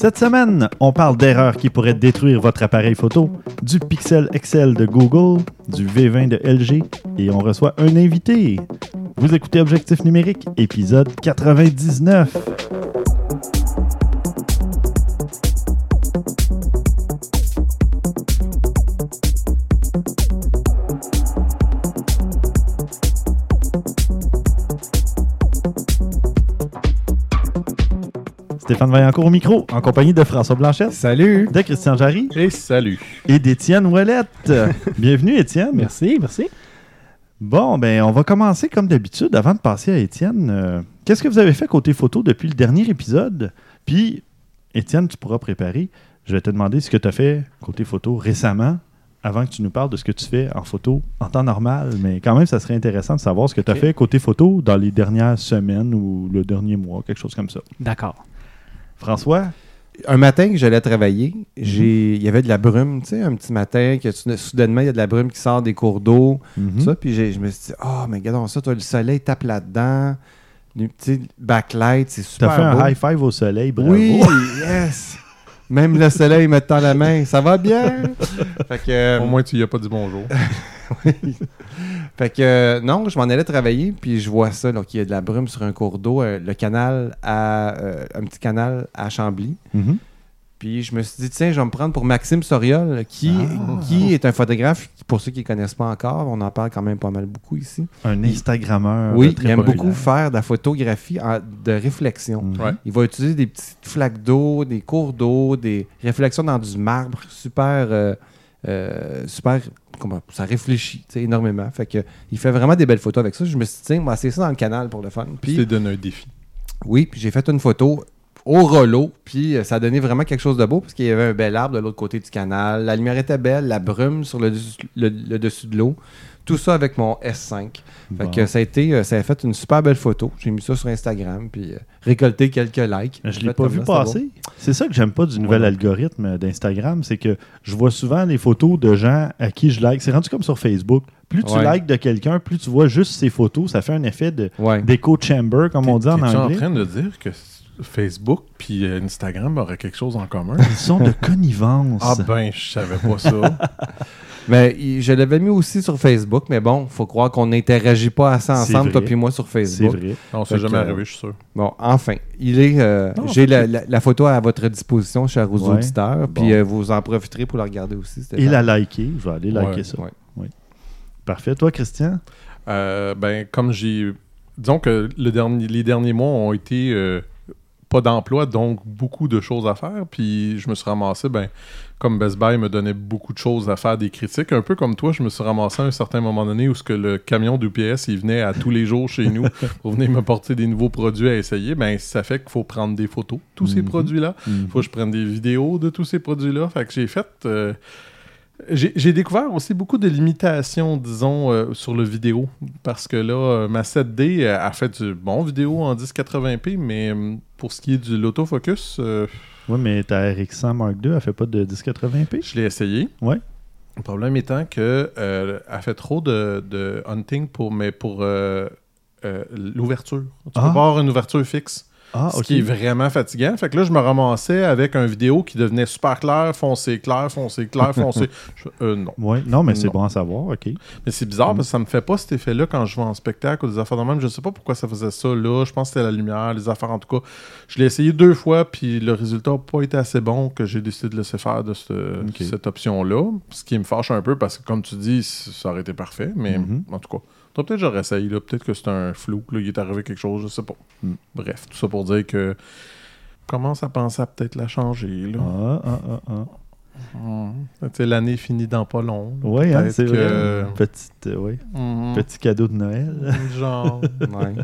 Cette semaine, on parle d'erreurs qui pourraient détruire votre appareil photo, du Pixel Excel de Google, du V20 de LG et on reçoit un invité. Vous écoutez Objectif numérique, épisode 99. Stéphane Vaillancourt au micro, en compagnie de François Blanchette, Salut! de Christian Jarry Et salut. et d'Étienne Ouellette. Bienvenue, Étienne. Merci, merci. Bon, ben, on va commencer comme d'habitude. Avant de passer à Étienne, euh, qu'est-ce que vous avez fait côté photo depuis le dernier épisode? Puis, Étienne, tu pourras préparer. Je vais te demander ce que tu as fait côté photo récemment, avant que tu nous parles de ce que tu fais en photo en temps normal. Mais quand même, ça serait intéressant de savoir ce que tu as fait côté photo dans les dernières semaines ou le dernier mois, quelque chose comme ça. D'accord. François? un matin que j'allais travailler, j'ai il y avait de la brume, tu sais, un petit matin que tu- soudainement il y a de la brume qui sort des cours d'eau, Mhm. ça, puis j'ai- je me suis dit "Oh, mais regarde ça, toi le soleil tape là-dedans." Du petit backlight, c'est Tu super as fait un high five au soleil, bravo. Oui, yes. Même le soleil me tend la main, ça va bien? fait que euh, Au moins, tu y as pas dit bonjour. Fait que euh, non, je m'en allais travailler, puis je vois ça, là, qu'il y a de la brume sur un cours d'eau, euh, le canal à un petit canal à Chambly. Mhm. Puis je me suis dit, tiens, je vais me prendre pour Maxime Soriol, qui, Ah. qui est un photographe, pour ceux qui ne connaissent pas encore, on en parle quand même pas mal beaucoup ici. Un Instagrammeur. oui, très il aime populaire. beaucoup faire de la photographie en- de réflexion. Mhm. Ouais. Il va utiliser des petites flaques d'eau, des cours d'eau, des réflexions dans du marbre, super, euh, euh, super, comment, ça réfléchit énormément. Fait que il fait vraiment des belles photos avec ça. Je me suis dit, tiens, va essayer ça dans le canal pour le fun. Puis, Puis, tu t'es donné un défi. oui, puis j'ai fait une photo au rollo, puis euh, ça a donné vraiment quelque chose de beau parce qu'il y avait un bel arbre de l'autre côté du canal. La lumière était belle, la brume sur le, dessus- le- le dessus de l'eau. Tout ça avec mon S5. Fait Bon. que ça a été, euh, ça a fait une super belle photo. J'ai mis ça sur Instagram, puis euh, récolté quelques likes. Je l'ai pas vu passer. C'est ça que j'aime pas du nouvel algorithme d'Instagram, c'est que je vois souvent les photos de gens à qui je like. C'est rendu comme sur Facebook. Plus tu Ouais. likes de quelqu'un, plus tu vois juste ses photos. Ça fait un effet Ouais. d'écho chamber, comme on dit en anglais. train de dire que Facebook puis euh, Instagram auraient quelque chose en commun? Ils sont de connivence. ah ben, je savais pas ça. Mais il- je l'avais mis aussi sur Facebook, mais bon, faut croire qu'on n'interagit pas assez C'est ensemble, toi puis moi, sur c'est Facebook. vrai. On s'est jamais arrivé, je suis sûr. Bon, enfin, il est. euh, J'ai c'est la, la- la photo à votre disposition, chers Ouais. auditeurs, Bon. puis euh, vous en profiterez pour la regarder aussi. Et la liker. Je vais aller liker Ouais. ça. Ouais. Parfait. Toi, Christian? Euh, ben, comme j'ai. Disons que le dernier, les derniers mois ont été euh, pas d'emploi, donc beaucoup de choses à faire. Puis je me suis ramassé, ben, comme Best Buy me donnait beaucoup de choses à faire, des critiques. Un peu comme toi, je me suis ramassé à un certain moment donné où ce que le camion d'UPS, il venait à tous les jours chez nous pour venir me porter des nouveaux produits à essayer. Ben, ça fait qu'il faut prendre des photos, tous ces Mhm. produits-là. Il faut que je prenne des vidéos de tous ces produits-là. Fait que j'ai fait. euh, j'ai découvert aussi beaucoup de limitations, disons, euh, sur le vidéo. Parce que là, euh, ma 7D euh, a fait du bon vidéo en 1080p, mais euh, pour ce qui est de l'autofocus, Oui, mais ta RX100 Mark II, elle fait pas de 1080p? je l'ai essayé. Ouais. Le problème étant que elle fait trop de, de hunting pour, mais pour l'ouverture. Tu Ah. peux avoir une ouverture fixe. Ah, Ce qui est vraiment fatigant. Fait que là, je me ramassais avec un vidéo qui devenait super clair, foncé, clair, foncé, clair, foncé. Je euh, non. Ouais. Non, mais c'est bon à savoir. OK. Mais c'est bizarre Mm. parce que ça me fait pas cet effet-là quand je vais en spectacle ou des affaires de même. Je sais pas pourquoi ça faisait ça là. Je pense que c'était la lumière, les affaires en tout cas. Je l'ai essayé deux fois puis le résultat n'a pas été assez bon que j'ai décidé de laisser faire de ce- cette option-là. Ce qui me fâche un peu parce que comme tu dis, ça aurait été parfait. Mais Mhm. en tout cas, peut-être que j'aurais essayé. là. Peut-être que c'est un flou. Là, il est arrivé quelque chose, je sais pas. Mm. Bref, tout ça pour dire que commence à penser à peut-être la changer. Là. Ah, ah, ah, ah. Mm. Tu sais, L'année finit dans pas long. Oui, hein, c'est que- vrai. Petite, euh, ouais. Mhm. Petit cadeau de Noël. Genre. Ouais. ouais.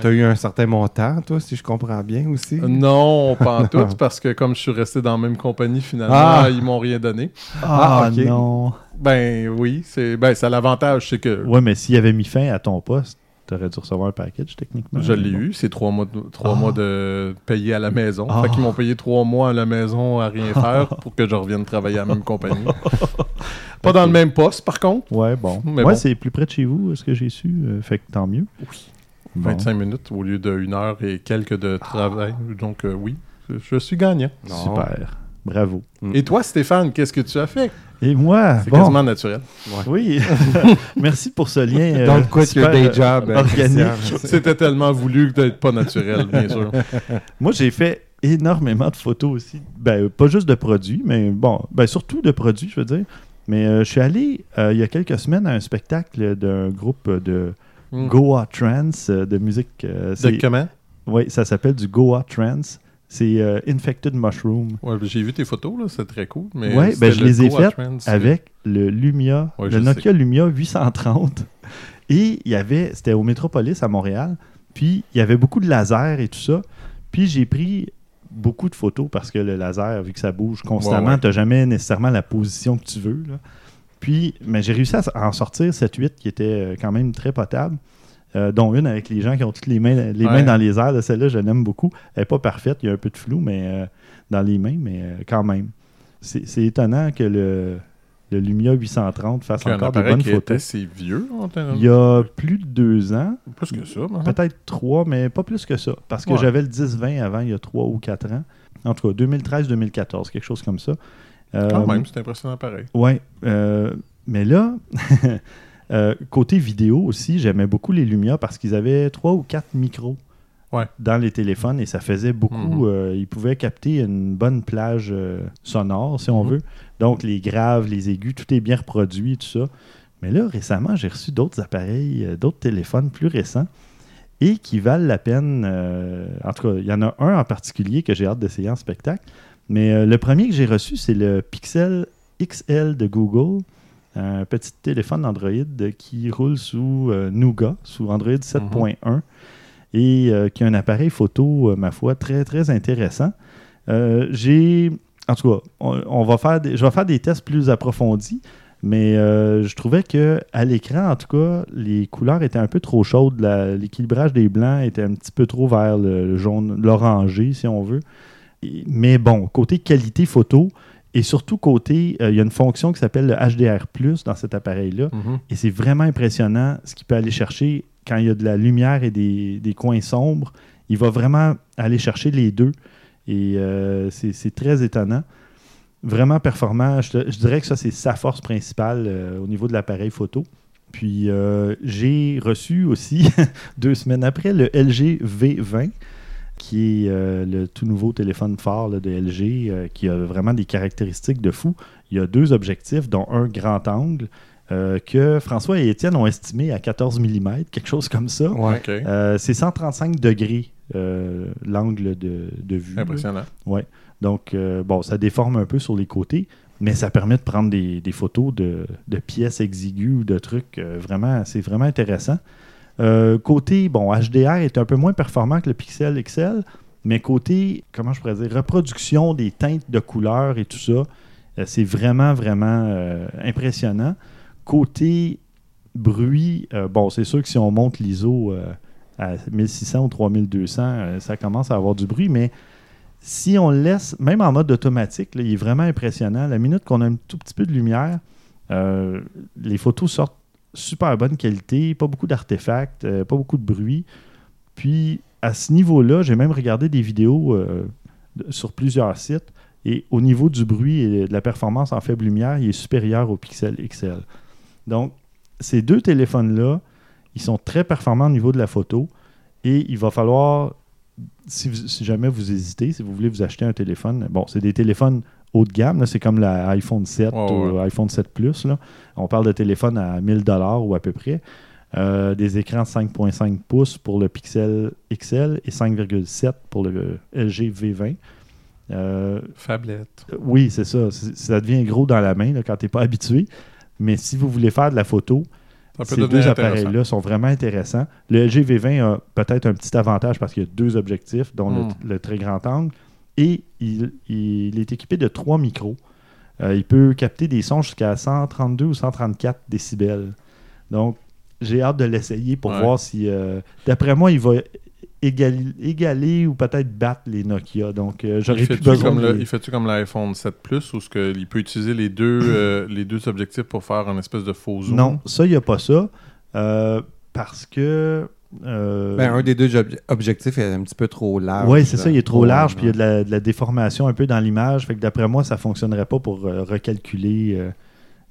T'as eu un certain montant, toi, si je comprends bien aussi? Euh, Non, pas en tout, parce que comme je suis resté dans la même compagnie, finalement, Ah. ils m'ont rien donné. Ah, Ah, ok. non. Ben oui, c'est ben, l'avantage, c'est que Ouais, mais s'il avait mis fin à ton poste, t'aurais dû recevoir un package techniquement. je l'ai Bon. eu, c'est trois mois de, trois Ah. mois de payer à la maison. Ah. Fait qu'ils m'ont payé trois mois à la maison à rien faire pour que je revienne travailler à la même compagnie. Pas dans le même poste, par contre. Ouais, bon. Mais ouais, bon. c'est plus près de chez vous, ce que j'ai su? euh, fait que tant mieux. Oui. Bon. 25 minutes au lieu d'une heure et quelques de travail. Donc euh, oui, je suis gagnant. Non. Super. Bravo. Et toi, Stéphane, qu'est-ce que tu as fait? Et moi, C'est bon, quasiment naturel. oui, merci pour ce lien. euh, Don't quit your super, day euh, job. organique. C'était tellement voulu que d'être pas naturel, bien sûr. Moi, j'ai fait énormément de photos aussi. Ben, euh, pas juste de produits, mais bon, ben, surtout de produits, je veux dire. Mais euh, je suis allé euh, il y a quelques semaines à un spectacle d'un groupe de Hmm. Goa Trance, de musique. euh, De c'est- comment? Oui, ça s'appelle du Goa Trance. C'est euh, Infected Mushroom Ouais, j'ai vu tes photos, là, c'est très cool. Mais Ouais, ben, je le les ai faites avec le Lumia, Ouais, le Nokia Lumia 830. Et il y avait, c'était au Métropolis à Montréal. Puis il y avait beaucoup de lasers et tout ça. Puis j'ai pris beaucoup de photos parce que le laser, vu que ça bouge constamment, Ouais, ouais. tu n'as jamais nécessairement la position que tu veux. là. Puis, mais j'ai réussi à en sortir 7-8 qui étaient euh, quand même très potables. Euh, dont une avec les gens qui ont toutes les mains, les Ouais. mains dans les airs. là. Celle-là, je l'aime beaucoup. Elle n'est pas parfaite, il y a un peu de flou mais euh, dans les mains, mais euh, quand même. C'est c'est étonnant que le, le Lumia 830 fasse C'est encore de bonnes qui photos. assez vieux. en termes- Il y a plus de deux ans, Plus que ça. hein. peut-être trois, mais pas plus que ça. Parce que Ouais. j'avais le 10-20 avant, il y a trois ou quatre ans. En tout cas, 2013-2014, quelque chose comme ça. Euh, Quand même, c'est impressionnant pareil. Euh, mais là, euh, côté vidéo aussi, j'aimais beaucoup les Lumia parce qu'ils avaient trois ou quatre micros Ouais. dans les téléphones et ça faisait beaucoup. Mhm. euh, ils pouvaient capter une bonne plage euh, sonore, si on Mhm. veut. Donc, les graves, les aigus, tout est bien reproduit, tout ça. Mais là, récemment, j'ai reçu d'autres appareils, d'autres téléphones plus récents et qui valent la peine. en tout cas, il y en a un en particulier que j'ai hâte d'essayer en spectacle. Mais le premier que j'ai reçu, c'est le Pixel XL de Google, un petit téléphone Android qui roule sous euh, Nougat, sous Android 7.1 et euh, qui a un appareil photo, euh, ma foi, très, très intéressant. Euh, j'ai. En tout cas, on, on va faire des- je vais faire des tests plus approfondis, mais je trouvais que à l'écran, en tout cas, les couleurs étaient un peu trop chaudes. L'équilibrage des blancs était un petit peu trop vers le, le jaune, l'orangé, si on veut. Et- mais bon, côté qualité photo, et surtout côté, euh, il y a une fonction qui s'appelle le HDR, dans cet appareil-là. Mhm. Et c'est vraiment impressionnant ce qu'il peut aller chercher quand il y a de la lumière et des, des coins sombres. Il va vraiment aller chercher les deux. Et euh, c'est très étonnant. Vraiment performant. Je, dirais que ça, c'est sa force principale euh, au niveau de l'appareil photo. Puis j'ai reçu aussi, deux semaines après, le LG V20, qui est euh, le tout nouveau téléphone phare là, de LG, euh, qui a vraiment des caractéristiques de fou. Il y a deux objectifs, dont un grand angle, euh, que François et Étienne ont estimé à 14 mm, quelque chose comme ça. Ouais. Euh, c'est 135 degrés euh, l'angle de, de vue. là. Impressionnant. Donc, euh, bon, ça déforme un peu sur les côtés, mais ça permet de prendre des, des photos de, de pièces exiguës ou de trucs. euh, vraiment, c'est vraiment intéressant. Euh, côté, bon, HDR est un peu moins performant que le Pixel XL, mais côté, comment je pourrais dire, reproduction des teintes de couleurs et tout ça, euh, c'est vraiment, vraiment euh, impressionnant. Côté bruit, bon, c'est sûr que si on monte l'ISO à 1600 ou 3200, euh, ça commence à avoir du bruit, mais si on laisse, même en mode automatique, il est vraiment impressionnant. La minute qu'on a un tout petit peu de lumière, les photos sortent super bonne qualité, pas beaucoup d'artefacts, euh, pas beaucoup de bruit. Puis à ce niveau-là, j'ai même regardé des vidéos euh, sur plusieurs sites et au niveau du bruit et de la performance en faible lumière, il est supérieur au Pixel XL. Donc, ces deux téléphones-là, ils sont très performants au niveau de la photo et il va falloir si jamais vous hésitez, si vous voulez vous acheter un téléphone, bon, c'est des téléphones haut de gamme, c'est comme l'iPhone 7 Ouais, ou ouais. iPhone 7 Plus. là. On parle de téléphones à 1000 dollars ou à peu près. Euh, des écrans 5.5 pouces pour le Pixel XL et 5,7 pour le LG V20. Euh, Fablette. oui, c'est ça. Ça devient gros dans la main là, quand tu n'es pas habitué. Mais si vous voulez faire de la photo, ces deux appareils-là sont vraiment intéressants. Le LG V20 a peut-être un petit avantage parce qu'il y a deux objectifs, dont le- Mm. le, très grand angle, et il, il est équipé de trois micros. Euh, il peut capter des sons jusqu'à 132 ou 134 décibels. Donc, j'ai hâte de l'essayer pour Ouais. voir si... euh, D'après moi, il va égali- égaler ou peut-être battre les Nokia. Donc, euh, j'aurais plus besoin comme, le- il fait-tu comme l'iPhone 7 Plus où ce que, il peut utiliser les deux, euh, les deux objectifs pour faire un espèce de faux zoom? Non, ça, il n'y a pas ça. Parce que euh, Ben, un des deux ob- objectifs est un petit peu trop large. Oui, c'est ça, il est trop Ouais, large, puis il y a ouais. de la, de la déformation un peu dans l'image. Fait que d'après moi, ça fonctionnerait pas pour euh, recalculer. euh,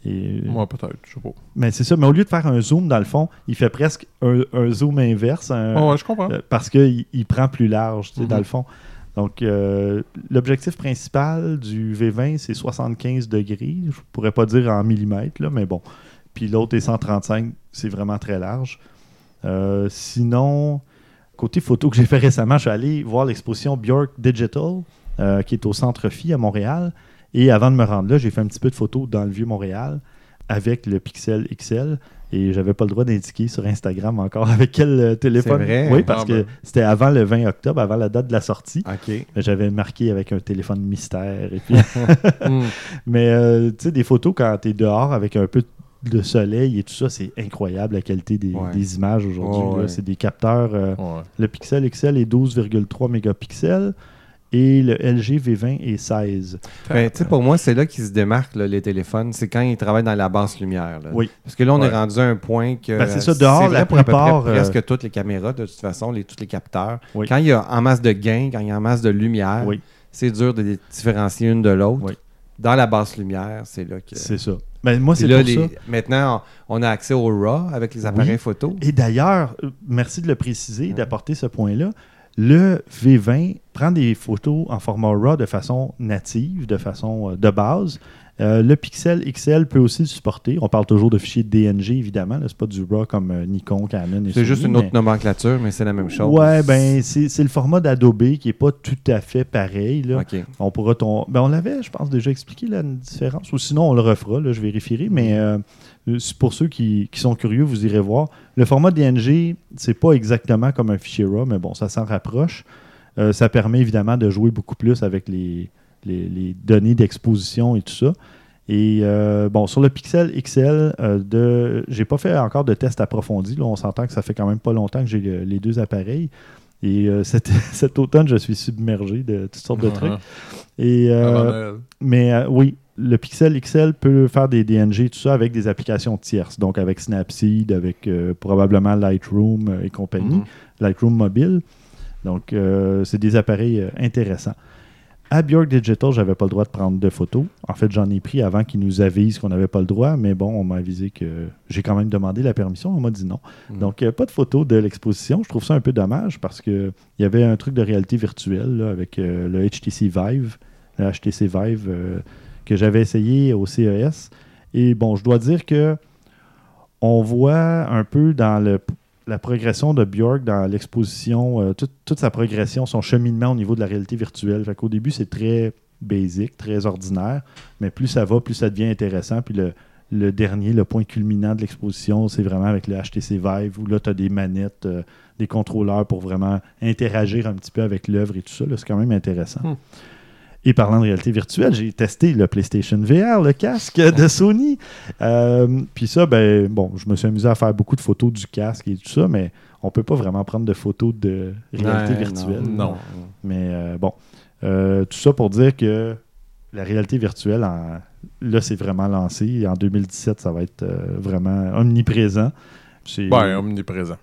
et- Moi, peut-être, je sais pas. Mais c'est ça, mais au lieu de faire un zoom, dans le fond, il fait presque un, un zoom inverse un- Ah ouais, je comprends. euh, parce qu'il il prend plus large, tu sais, Mhm. dans le fond. Donc, euh, l'objectif principal du V20, c'est 75 degrés. Je pourrais pas dire en millimètres, là, mais bon. Puis l'autre est 135, c'est vraiment très large. Euh, sinon, côté photo que j'ai fait récemment, je suis allé voir l'exposition Bjork Digital, euh, qui est au Centre Phi à Montréal. Et avant de me rendre là, j'ai fait un petit peu de photos dans le vieux Montréal avec le Pixel XL. Et j'avais pas le droit d'indiquer sur Instagram encore avec quel euh, téléphone. Vrai? Oui, parce Ah que c'était avant le 20 octobre, avant la date de la sortie. J'avais marqué avec un téléphone mystère. Et puis, Hmm. mais euh, tu sais, des photos quand tu es dehors avec un peu de soleil et tout ça, c'est incroyable la qualité des, Ouais. des images aujourd'hui. Ouais, là. ouais. C'est des capteurs. euh, le Pixel XL est 12,3 mégapixels et le LG V20 est 16. Ben, pour moi, c'est là qu'ils se démarquent, là, les téléphones. C'est quand ils travaillent dans la basse lumière. là. Oui. Parce que là, on est rendu à un point que. Ben, c'est ça, dehors, vrai la pour à peu près plupart, euh, presque toutes les caméras, de toute façon, les, tous les capteurs. Oui. Quand il y a en masse de gain, quand il y a en masse de lumière, Oui. c'est dur de les différencier une de l'autre. Oui. Dans la basse lumière, c'est là que. C'est ça. Ben, moi, c'est pour les- ça. Maintenant, on a accès au RAW avec les appareils Oui. photo. Et d'ailleurs, euh, merci de le préciser et d'apporter ce point-là. Le V20 prend des photos en format RAW de façon native, de façon euh, de base. Euh, le Pixel XL peut aussi le supporter. On parle toujours de fichiers DNG, évidemment. Ce n'est pas du RAW comme euh, Nikon, Canon et C'est juste une autre mais- nomenclature, mais c'est la même chose. Ouais, ben c'est le format d'Adobe qui n'est pas tout à fait pareil. Là. On pourra ton... ben, on l'avait, je pense, déjà expliqué la différence. Ou sinon, on le refera, là, je vérifierai. Mais euh, c'est pour ceux qui, qui sont curieux, vous irez voir. Le format DNG, c'est pas exactement comme un fichier RAW, mais bon, ça s'en rapproche. Euh, ça permet évidemment de jouer beaucoup plus avec les, les, les données d'exposition et tout ça. Et euh, bon, sur le Pixel XL, euh, de... j'ai pas fait encore de test approfondi. Là, on s'entend que ça fait quand même pas longtemps que j'ai le- les deux appareils. Et euh, cet, cet automne, je suis submergé de toutes sortes de trucs. Et, euh, mais euh, oui, le Pixel XL peut faire des DNG, tout ça, avec des applications tierces. Donc avec Snapseed, avec euh, probablement Lightroom et compagnie. Mhm. Lightroom mobile. Donc, euh, c'est des appareils euh, intéressants. À Bjork Digital, j'avais pas le droit de prendre de photos. En fait, j'en ai pris avant qu'ils nous avisent qu'on n'avait pas le droit, mais bon, on m'a avisé que j'ai quand même demandé la permission. On m'a dit non. Mhm. Donc, euh, pas de photos de l'exposition. Je trouve ça un peu dommage parce que il y avait un truc de réalité virtuelle là, avec euh, le HTC Vive, le HTC Vive euh, que j'avais essayé au CES. Et bon, je dois dire que on voit un peu dans le, la progression de Björk dans l'exposition, euh, toute, sa progression, son cheminement au niveau de la réalité virtuelle. Fait qu'au début, c'est très basique, très ordinaire, mais plus ça va, plus ça devient intéressant. Puis le, dernier, le point culminant de l'exposition, c'est vraiment avec le HTC Vive, où là, tu as des manettes, euh, des contrôleurs pour vraiment interagir un petit peu avec l'œuvre et tout ça. C'est quand même intéressant. Hmm. Et parlant de réalité virtuelle, j'ai testé le PlayStation VR, le casque de Sony. Euh, Puis ça, ben bon, je me suis amusé à faire beaucoup de photos du casque et tout ça, mais on peut pas vraiment prendre de photos de réalité Ouais, virtuelle. Non. Mais euh, bon, Euh, tout ça pour dire que la réalité virtuelle, en- là, c'est vraiment lancé. En 2017, ça va être euh, vraiment omniprésent. C'est- Ben, omniprésent.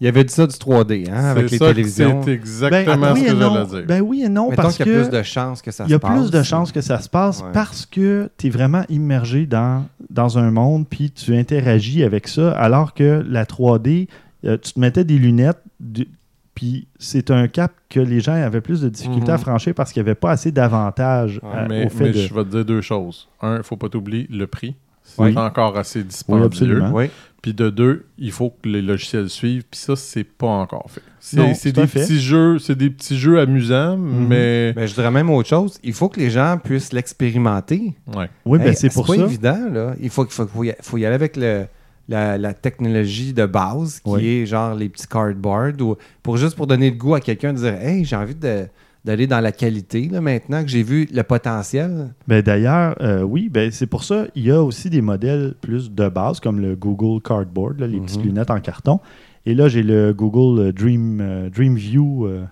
Il y avait dit ça du 3D, hein, avec C'est les ça télévisions. C'est Ben, exactement oui ce et que non. j'allais dire. Ben oui et non, Mettons parce qu'il y a plus de chances que ça il y a se passe. plus de chances que ça se passe Ouais. parce que tu es vraiment immergé dans, dans un monde, puis tu interagis avec ça, alors que la 3D, euh, tu te mettais des lunettes, du- puis c'est un cap que les gens avaient plus de difficultés Mhm. à franchir parce qu'il n'y avait pas assez d'avantages Ouais, euh, mais au fait mais de... je vais te dire deux choses. Un, il faut pas t'oublier le prix. C'est Oui. encore assez Oui, dispendieux. absolument. Oui. Puis de deux, il faut que les logiciels suivent. Puis ça, c'est pas encore fait. Non, C'est c'est des fait. petits jeux, c'est des petits jeux amusants, Mhm. mais Ben, je dirais même autre chose. Il faut que les gens puissent l'expérimenter. ouais. Oui, ben Hey, c'est pour pas ça. évident, là. Il faut, faut, faut y, faut y aller avec le, la, la technologie de base, qui Oui. est genre les petits cardboards, ou pour juste pour donner le goût à quelqu'un de dire Hey, j'ai envie de- d'aller dans la qualité, là, maintenant que j'ai vu le potentiel. Ben, D'ailleurs, euh, oui, ben, c'est pour ça il y a aussi des modèles plus de base, comme le Google Cardboard, là, les petites Mhm. lunettes en carton. Et là, j'ai le Google euh, Dream, euh, Dream View euh,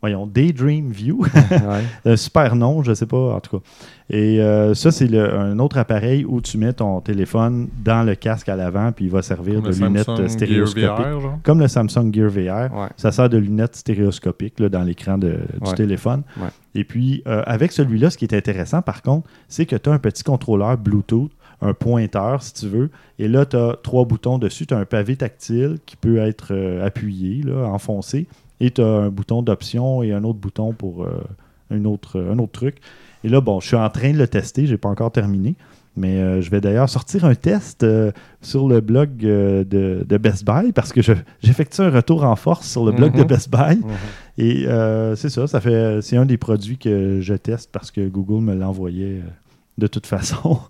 voyons, Daydream View. Ouais. un super nom, je sais pas, en tout cas. Et euh, ça, c'est un autre appareil où tu mets ton téléphone dans le casque à l'avant, puis il va servir Comme de le lunettes Samsung VR, genre. Comme le Samsung Gear VR. Ouais. Ça sert de lunettes stéréoscopiques là, dans l'écran de- du Ouais. téléphone. Ouais. Et puis, euh, avec celui-là, ce qui est intéressant, par contre, c'est que tu as un petit contrôleur Bluetooth, un pointeur, si tu veux. Et là, tu as trois boutons dessus. Tu as un pavé tactile qui peut être euh, appuyé, là, enfoncé. Et tu as un bouton d'option et un autre bouton pour euh, un, autre, un autre truc. Et là, bon, je suis en train de le tester. Je n'ai pas encore terminé. Mais euh, je vais d'ailleurs sortir un test euh, sur le blog euh, de, de Best Buy parce que je- j'effectue un retour en force sur le blog de Mhm. Best Buy. Mhm. Et euh, c'est ça, ça fait c'est un des produits que je teste parce que Google me l'envoyait euh, de toute façon.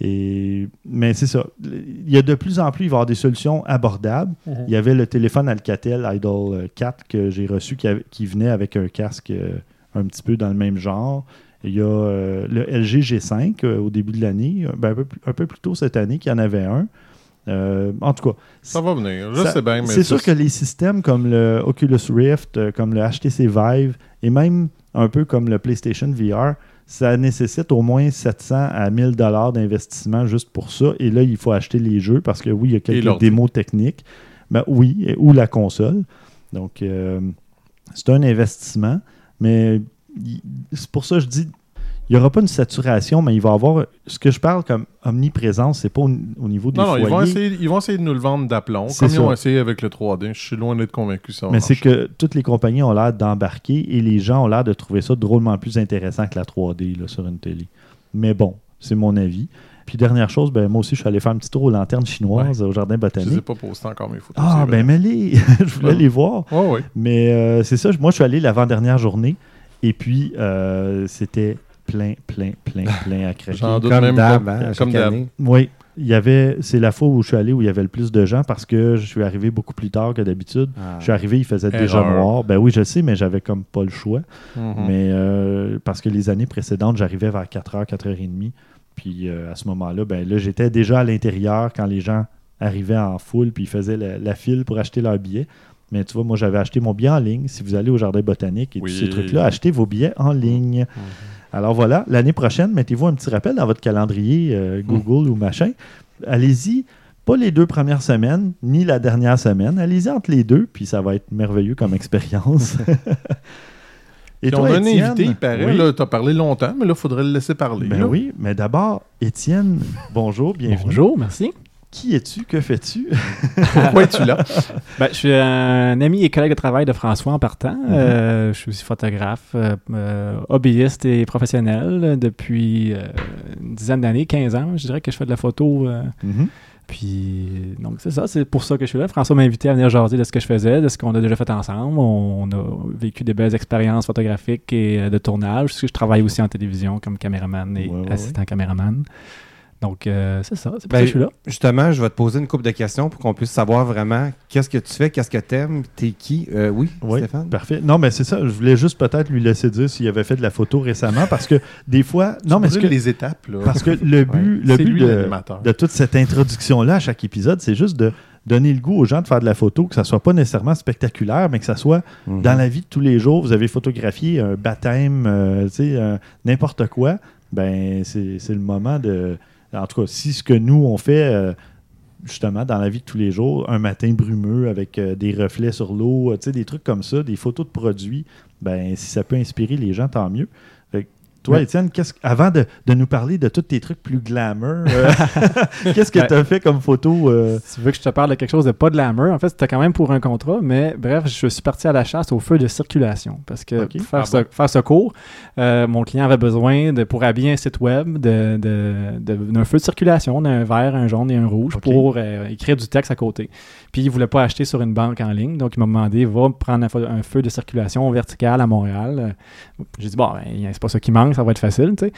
Et, mais c'est ça. Il y a de plus en plus, il va y avoir des solutions abordables. Il y avait le téléphone Alcatel Idol euh, 4 que j'ai reçu qui, avait- qui venait avec un casque euh, un petit peu dans le même genre. Il y a euh, le LG G5 euh, au début de l'année, euh, ben, un, peu plus, un peu plus tôt cette année qu'il y en avait un. Euh, en tout cas, Ça va venir. Je ça- sais bien, mais C'est sûr que les systèmes comme le Oculus Rift, euh, comme le HTC Vive et même un peu comme le PlayStation VR, ça nécessite au moins 700 à 1000 dollars d'investissement juste pour ça. Et là, il faut acheter les jeux parce que oui, il y a quelques démos techniques. Ben oui, ou la console. Donc, euh, c'est un investissement. Mais c'est pour ça que je dis, il n'y aura pas une saturation, mais il va y avoir. Ce que je parle comme omniprésence, c'est pas au, au niveau des Non, non, ils vont, essayer, ils vont essayer de nous le vendre d'aplomb, C'est comme ils ont essayé avec le 3D. Je suis loin d'être convaincu ça Mais c'est que toutes les compagnies ont l'air d'embarquer et les gens ont l'air de trouver ça drôlement plus intéressant que la 3D là, sur une télé. Mais bon, c'est mon avis. Puis dernière chose, ben, moi aussi, je suis allé faire un petit tour aux lanternes chinoises au Jardin Je les ai botanique. pas postés encore mes photos. Ah, ben mais les, je voulais Ouais. les voir. Ouais. Mais euh, c'est ça, moi, je suis allé l'avant-dernière journée et puis euh, c'était plein, plein, plein, plein à craquer. J'en doute Comme d'hab, hein, Comme année. Oui, il y avait, c'est la fois où je suis allé où il y avait le plus de gens parce que je suis arrivé beaucoup plus tard que d'habitude. Ah. Je suis arrivé, il faisait déjà noir. Ben oui, je sais, mais j'avais comme pas le choix. Mhm. Mais euh, parce que les années précédentes, j'arrivais vers 4h, 4h30. Puis euh, à ce moment-là, ben là, j'étais déjà à l'intérieur quand les gens arrivaient en foule puis ils faisaient la, la file pour acheter leur billet. Mais tu vois, moi, j'avais acheté mon billet en ligne. Si vous allez au Jardin botanique et Oui. tous ces trucs-là, achetez vos billets en ligne. Mhm. Alors voilà, l'année prochaine, mettez-vous un petit rappel dans votre calendrier euh, Google ou machin. Allez-y, pas les deux premières semaines, ni la dernière semaine. Allez-y entre les deux, puis ça va être merveilleux comme expérience. Et Puis on a un Étienne? invité, il paraît. Oui. Là, t'as parlé longtemps, mais là, il faudrait le laisser parler. Ben là. oui, mais d'abord, Étienne, bonjour, bienvenue. Bonjour, merci. Qui es-tu? Que fais-tu? Pourquoi es-tu là? Ben, je suis un ami et collègue de travail de François en partant. Euh, je suis aussi photographe, euh, euh, hobbyiste et professionnel depuis euh, une dizaine d'années, 15 ans. Je dirais que je fais de la photo. Mhm. puis, donc, c'est ça, c'est pour ça que je suis là. François m'a invité à venir jaser de ce que je faisais, de ce qu'on a déjà fait ensemble. On, a vécu des belles expériences photographiques et de tournage. Je travaille aussi en télévision comme caméraman et Ouais, ouais, assistant caméraman. Donc, euh, c'est ça, c'est pour Ben, ça que je suis là. Justement, je vais te poser une couple de questions pour qu'on puisse savoir vraiment qu'est-ce que tu fais, qu'est-ce que t'aimes, t'es qui. Euh, oui, Oui, Stéphane? parfait. Non, mais c'est ça. Je voulais juste peut-être lui laisser dire s'il avait fait de la photo récemment parce que des fois. Non, mais Tu que, les étapes, là. parce que le but, le but de, toute cette introduction-là à chaque épisode, c'est juste de donner le goût aux gens de faire de la photo, que ça soit pas nécessairement spectaculaire, mais que ça soit Mhm. dans la vie de tous les jours. Vous avez photographié un baptême, euh, tu sais, euh, n'importe quoi. Ben, c'est c'est le moment de. En tout cas, si ce que nous, on fait. euh, Justement, dans la vie de tous les jours, un matin brumeux avec euh, des reflets sur l'eau, euh, des trucs comme ça, des photos de produits, ben si ça peut inspirer les gens, tant mieux. Toi. Étienne, qu'est-ce que- avant de, de nous parler de tous tes trucs plus glamour, euh, qu'est-ce que Ouais. tu as fait comme photo euh, Si tu veux que je te parle de quelque chose de pas glamour, en fait, c'était quand même pour un contrat, mais bref, je suis parti à la chasse au feu de circulation. Parce que pour faire, Ah ce, bon? faire ce cours, euh, mon client avait besoin, de, pour habiller un site web, de- de- de- d'un feu de circulation, d'un vert, un jaune et un rouge, pour euh, écrire du texte à côté. Puis il voulait pas acheter sur une banque en ligne, donc il m'a demandé, va prendre un, feu- un feu de circulation vertical à Montréal. J'ai dit, bon, ben, c'est pas ça qui manque, ça va être facile, tu sais.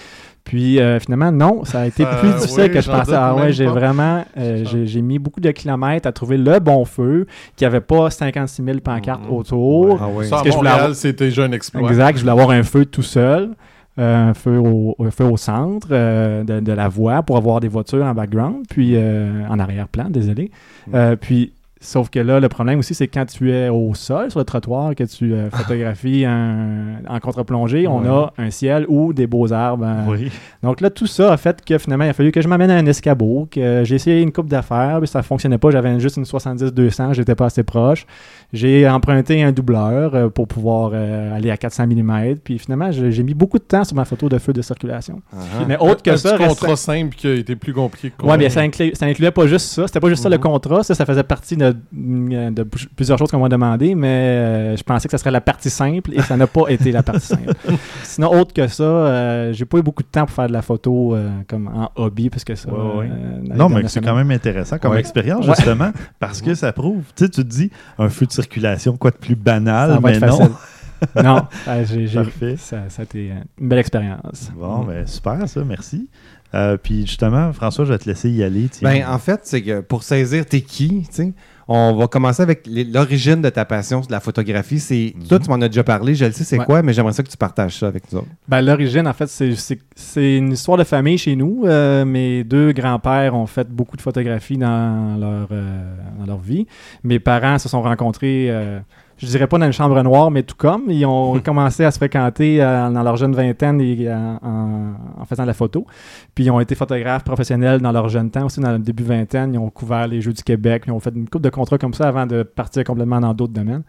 Puis euh, finalement, non, ça a été Euh, plus difficile oui, que je pensais. Ah ouais, j'ai vraiment, euh, j'ai mis beaucoup de kilomètres à trouver le bon feu, qui avait pas 56 000 pancartes Mhm. autour. Ah oui. Ça, à que je voulais Montréal, avoir- c'était déjà un exploit. Exact, je voulais avoir un feu tout seul, un, feu au, un feu au centre euh, de, de la voie pour avoir des voitures en background, puis euh, en arrière-plan, désolé. Mm. Euh, puis Sauf que là, le problème aussi, c'est quand tu es au sol, sur le trottoir, que tu euh, photographies un- en contre-plongée, on Ouais. a un ciel ou des beaux arbres. hein. Oui. Donc là, tout ça a fait que finalement, il a fallu que je m'amène à un escabeau, que j'ai essayé une coupe d'affaires, puis ça fonctionnait pas. J'avais juste une 70-200, j'étais pas assez proche. J'ai emprunté un doubleur euh, pour pouvoir euh, aller à 400 mm. Puis finalement, j'ai mis beaucoup de temps sur ma photo de feu de circulation. Ah. Mais autre que un ça, reste- contrat simple qui a été plus compliqué que Ouais, bien ça, incluait, ça incluait pas juste ça. C'était pas juste ça le Mhm. contrat. Ça, ça faisait partie de, de plusieurs choses qu'on m'a demandé, mais euh, je pensais que ça serait la partie simple et ça n'a pas été la partie simple. Sinon, autre que ça, euh, j'ai pas eu beaucoup de temps pour faire de la photo euh, comme en hobby, parce que ça. Ouais, ouais. euh, Non, mais c'est quand même intéressant comme Ouais. expérience, Ouais. justement, parce que ça prouve. Tu sais, tu te dis, un feu de circulation, quoi de plus banal, Ça va mais être non. non, euh, j'ai, ça, ça a été euh, une belle expérience. Bon, ben super, ça, merci. Euh, puis justement, François, je vais te laisser y aller. tiens. Ben, en fait, c'est que pour saisir t'es qui, tu sais, on va commencer avec l'origine de ta passion de la photographie. C'est Mhm. Toi, tu m'en as déjà parlé, je le sais c'est Ouais. quoi, mais j'aimerais ça que tu partages ça avec nous autres. Ben, l'origine, en fait, c'est, une histoire de famille chez nous. Euh, mes deux grands-pères ont fait beaucoup de photographies dans leur, euh, dans leur vie. Mes parents se sont rencontrés, euh, je dirais pas dans une chambre noire, mais tout comme. Ils ont commencé à se fréquenter euh, dans leur jeune vingtaine et, en, en- en faisant de la photo. Puis ils ont été photographes professionnels dans leur jeune temps, aussi dans le début vingtaine. Ils ont couvert les Jeux du Québec. Ils ont fait une coupe de contrats comme ça avant de partir complètement dans d'autres domaines.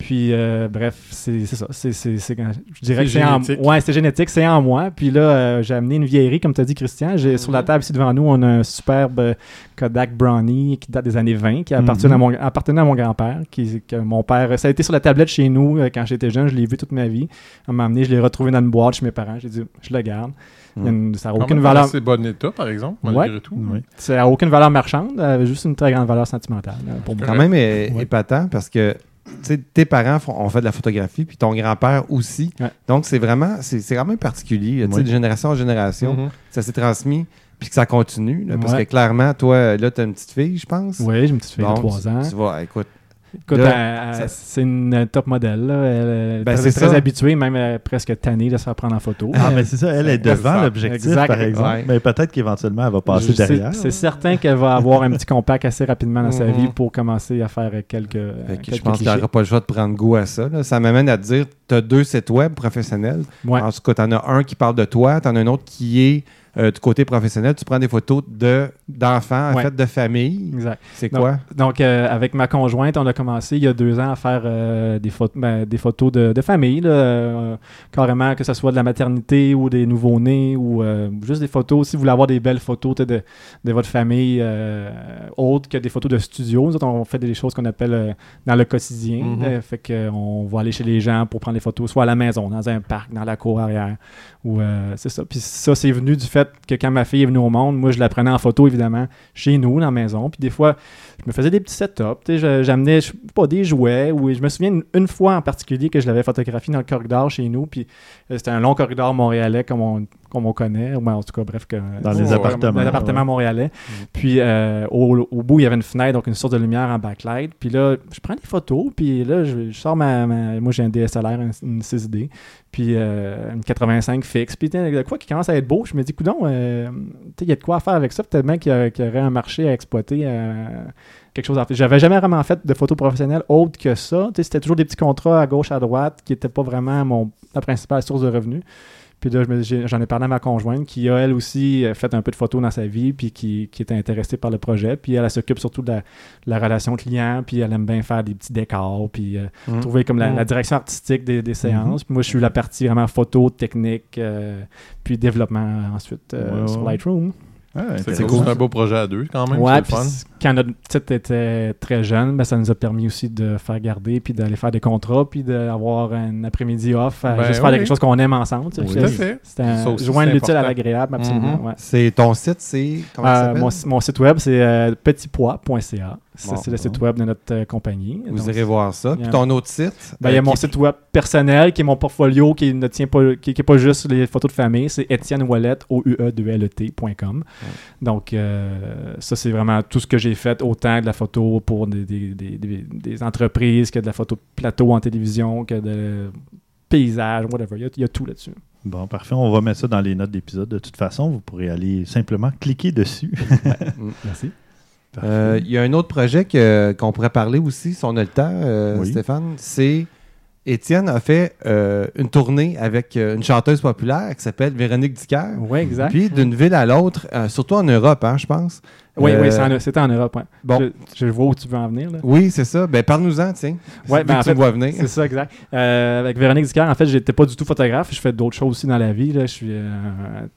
Puis, euh, bref, c'est c'est ça. C'est, c'est, c'est je dirais C'est que c'est en, génétique. ouais, c'est génétique, c'est en moi. Puis là, euh, j'ai amené une vieillerie, comme tu as dit, Christian. J'ai, Sur la Mhm. table ici devant nous, on a un superbe euh, Kodak Brownie qui date des années 20, qui appartient Mhm. à mon, appartenait à mon grand-père. Qui, que mon père, ça a été sur la tablette chez nous euh, quand j'étais jeune. Je l'ai vu toute ma vie. On m'a amené, je l'ai retrouvé dans une boîte chez mes parents. J'ai dit, je le garde. Une- ça n'a aucune valeur. assez bon état, par exemple, malgré Ouais. tout. Oui. Ça n'a aucune valeur marchande, juste une très grande valeur sentimentale pour moi. Quand même é- Ouais. épatant parce que tes parents font- ont fait de la photographie, puis ton grand-père aussi. Ouais. Donc, c'est vraiment, c'est c'est particulier. tu sais, Oui. De génération en génération, Mhm. ça s'est transmis, puis que ça continue. là, parce que clairement, toi, là, tu as une petite fille, je pense. Oui, j'ai une petite fille de 3 ans. Tu vois, écoute, Écoute, ça- c'est une euh, top modèle. Là. Elle est Ben, très, c'est très ça. habituée, même euh, presque tannée de se faire prendre en photo. Ah, mais c'est ça, elle est devant l'objectif, Exact. par exemple. Ouais. Mais peut-être qu'éventuellement, elle va passer Je- derrière. C'est certain qu'elle va avoir un petit compact assez rapidement dans sa Mhm. vie pour commencer à faire euh, quelques, euh, Fait que je pense clichés. n'aura pas le choix de prendre goût à ça. là. Ça m'amène à te dire, tu as deux sites web professionnels. Ouais. En tout cas, tu en as un qui parle de toi, tu en as un autre qui est euh, du côté professionnel. Tu prends des photos de d'enfants, en Ouais. fait, de famille. Exact. C'est quoi? Donc, euh, avec ma conjointe, on a commencé il y a deux ans à faire euh, des, photos, ben, des photos de, de famille, là, carrément, que ce soit de la maternité ou des nouveau-nés ou juste des photos. Si vous voulez avoir des belles photos de, de votre famille, autres que des photos de studio, nous autres, on fait des choses qu'on appelle dans le quotidien. Euh, fait qu'on va aller chez les gens pour prendre des photos, soit à la maison, dans un parc, dans la cour arrière. Ou c'est ça. Puis ça, c'est venu du fait que quand ma fille est venue au monde, moi, je la prenais en photo, évidemment, chez nous, dans la maison. Puis des fois, je me faisais des petits setups. J'amenais, pas, des jouets. Ou je me souviens une, une fois en particulier que je l'avais photographié dans le corridor chez nous. Puis euh, c'était un long corridor montréalais comme on, comme on connaît. Ou ben, en tout cas, bref. Que, Dans les Ouais, appartements, Dans les appartements ouais. montréalais. Puis euh, au, au bout, il y avait une fenêtre, donc une source de lumière en backlight. Puis là, je prends des photos. Puis là, je, je sors ma, ma- Moi, j'ai un DSLR, un- une 6D. Puis euh, une 85 fixe. Puis de quoi qui commence à être beau, je me dis, coudon, euh, tu sais, il y a de quoi à faire avec ça. Peut-être bien qu'il y, qu'il y aurait un marché à exploiter. euh, quelque chose à faire. J'avais jamais vraiment fait de photos professionnelles autre que ça. Tu sais, C'était toujours des petits contrats à gauche, à droite, qui n'étaient pas vraiment mon, la principale source de revenus. Puis là, j'en ai parlé à ma conjointe qui a, elle aussi, euh, fait un peu de photos dans sa vie, puis qui, qui était intéressée par le projet. Puis elle, elle s'occupe surtout de la, de la relation client, puis elle aime bien faire des petits décors, puis euh, Mhm. trouver comme la, la direction artistique des, des séances. Puis moi, je suis la partie vraiment photo, technique, euh, puis développement ensuite euh, sur. Lightroom. Ah, C'est cool. Un beau projet à deux, quand même. Ouais, fun. quand notre petite était très jeune, ben, ça nous a permis aussi de faire garder, puis d'aller faire des contrats, puis d'avoir un après-midi off, à Ben juste faire quelque chose qu'on aime ensemble. Oui. Tout à C'est- fait. C'est un joindre l'utile à l'agréable, absolument. Mhm. ouais. C'est ton site, c'est. Comment Euh, ça s'appelle? mon, mon site web, c'est euh, petitpois.ca. Ça, c'est le bon. site web de notre euh, compagnie. Vous Donc, irez voir ça. Puis ton autre site? ben, il y a euh, mon qui- site web personnel qui est mon portfolio qui ne tient pas qui, qui est pas juste les photos de famille, c'est Étienne Wallet o u e 2 l e t.com. Donc euh, ça c'est vraiment tout ce que j'ai fait autant de la photo pour des, des- des- des- des entreprises que de la photo de plateau en télévision que de paysage, whatever. Il y a, il y a tout là-dessus. Bon, parfait. On va mettre ça dans les notes d'épisode. De toute façon, vous pourrez aller simplement cliquer dessus. Mm. Euh, Il y a un autre projet que- qu'on pourrait parler aussi, si on a le temps, euh, Oui. Stéphane. C'est Étienne a fait euh, une tournée avec une chanteuse populaire qui s'appelle Véronique Dicker. Oui, exact. Puis d'une ville à l'autre, surtout en Europe, hein, je pense. Oui, Euh, oui, en- c'était en Europe. ouais. Bon. Je, je vois où tu veux en venir. Là. Oui, c'est ça. Ben, parle-nous-en, tiens. Ouais, ben, tu me vois venir. C'est ça, exact. Euh, avec Véronique Dicker, en fait, j'étais pas du tout photographe. Je fais d'autres choses aussi dans la vie. là. Je suis euh,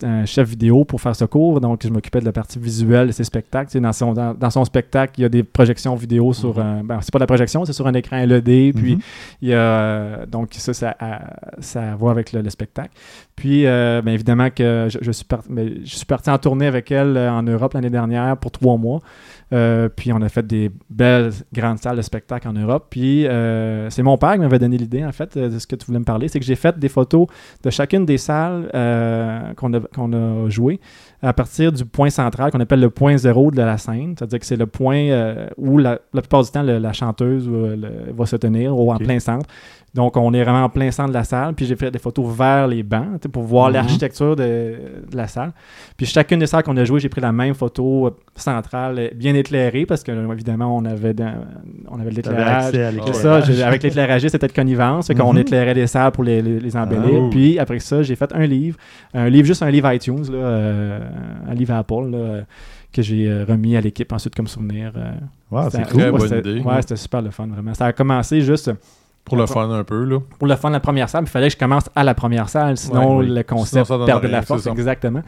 un chef vidéo pour faire ce cours. Donc, je m'occupais de la partie visuelle de ses spectacles. Tu sais, dans, son, dans, dans son spectacle, il y a des projections vidéo sur. un- ben, c'est pas de la projection, c'est sur un écran LED. Puis, Mhm. il y a, euh, donc, ça, ça, a- ça a à voir avec le, le spectacle. Puis, euh, bien évidemment, que je, je suis parti, ben, je suis parti en tournée avec elle euh, en Europe l'année dernière pour trois mois. Euh, puis, on a fait des belles grandes salles de spectacle en Europe. Puis, euh, c'est mon père qui m'avait donné l'idée, en fait, euh, de ce que tu voulais me parler. C'est que j'ai fait des photos de chacune des salles euh, qu'on a, qu'on a jouées à partir du point central qu'on appelle le point zéro de la scène. C'est-à-dire que c'est le point où la, la plupart du temps le- la chanteuse le- va se tenir ou en plein centre. Donc, on est vraiment en plein centre de la salle. Puis, j'ai fait des photos vers les bancs pour voir Mhm. l'architecture de, de la salle. Puis, chacune des salles qu'on a jouées, j'ai pris la même photo euh, centrale, euh, bien éclairée, parce que, euh, évidemment, on avait, dans- on avait de l'éclairage. accès à C'est l'éclairage. ça, avec l'éclairagiste, c'était de connivence. Fait qu'on Mhm. éclairait les salles pour les, les- les embellir. Ah. Puis après ça, j'ai fait un livre. Un livre, juste un livre iTunes, là, euh, un livre Apple, là, que j'ai euh, remis à l'équipe ensuite comme souvenir. euh. Wow, c'est C'était- cool. Très ouais, bonne c'était- idée. Ouais, c'était super le fun, vraiment. Ça a commencé juste Pour le fun un peu, là. pour le fun de la première salle. Il fallait que je commence à la première salle, sinon Ouais, oui. le concept perdait de la force. Exactement.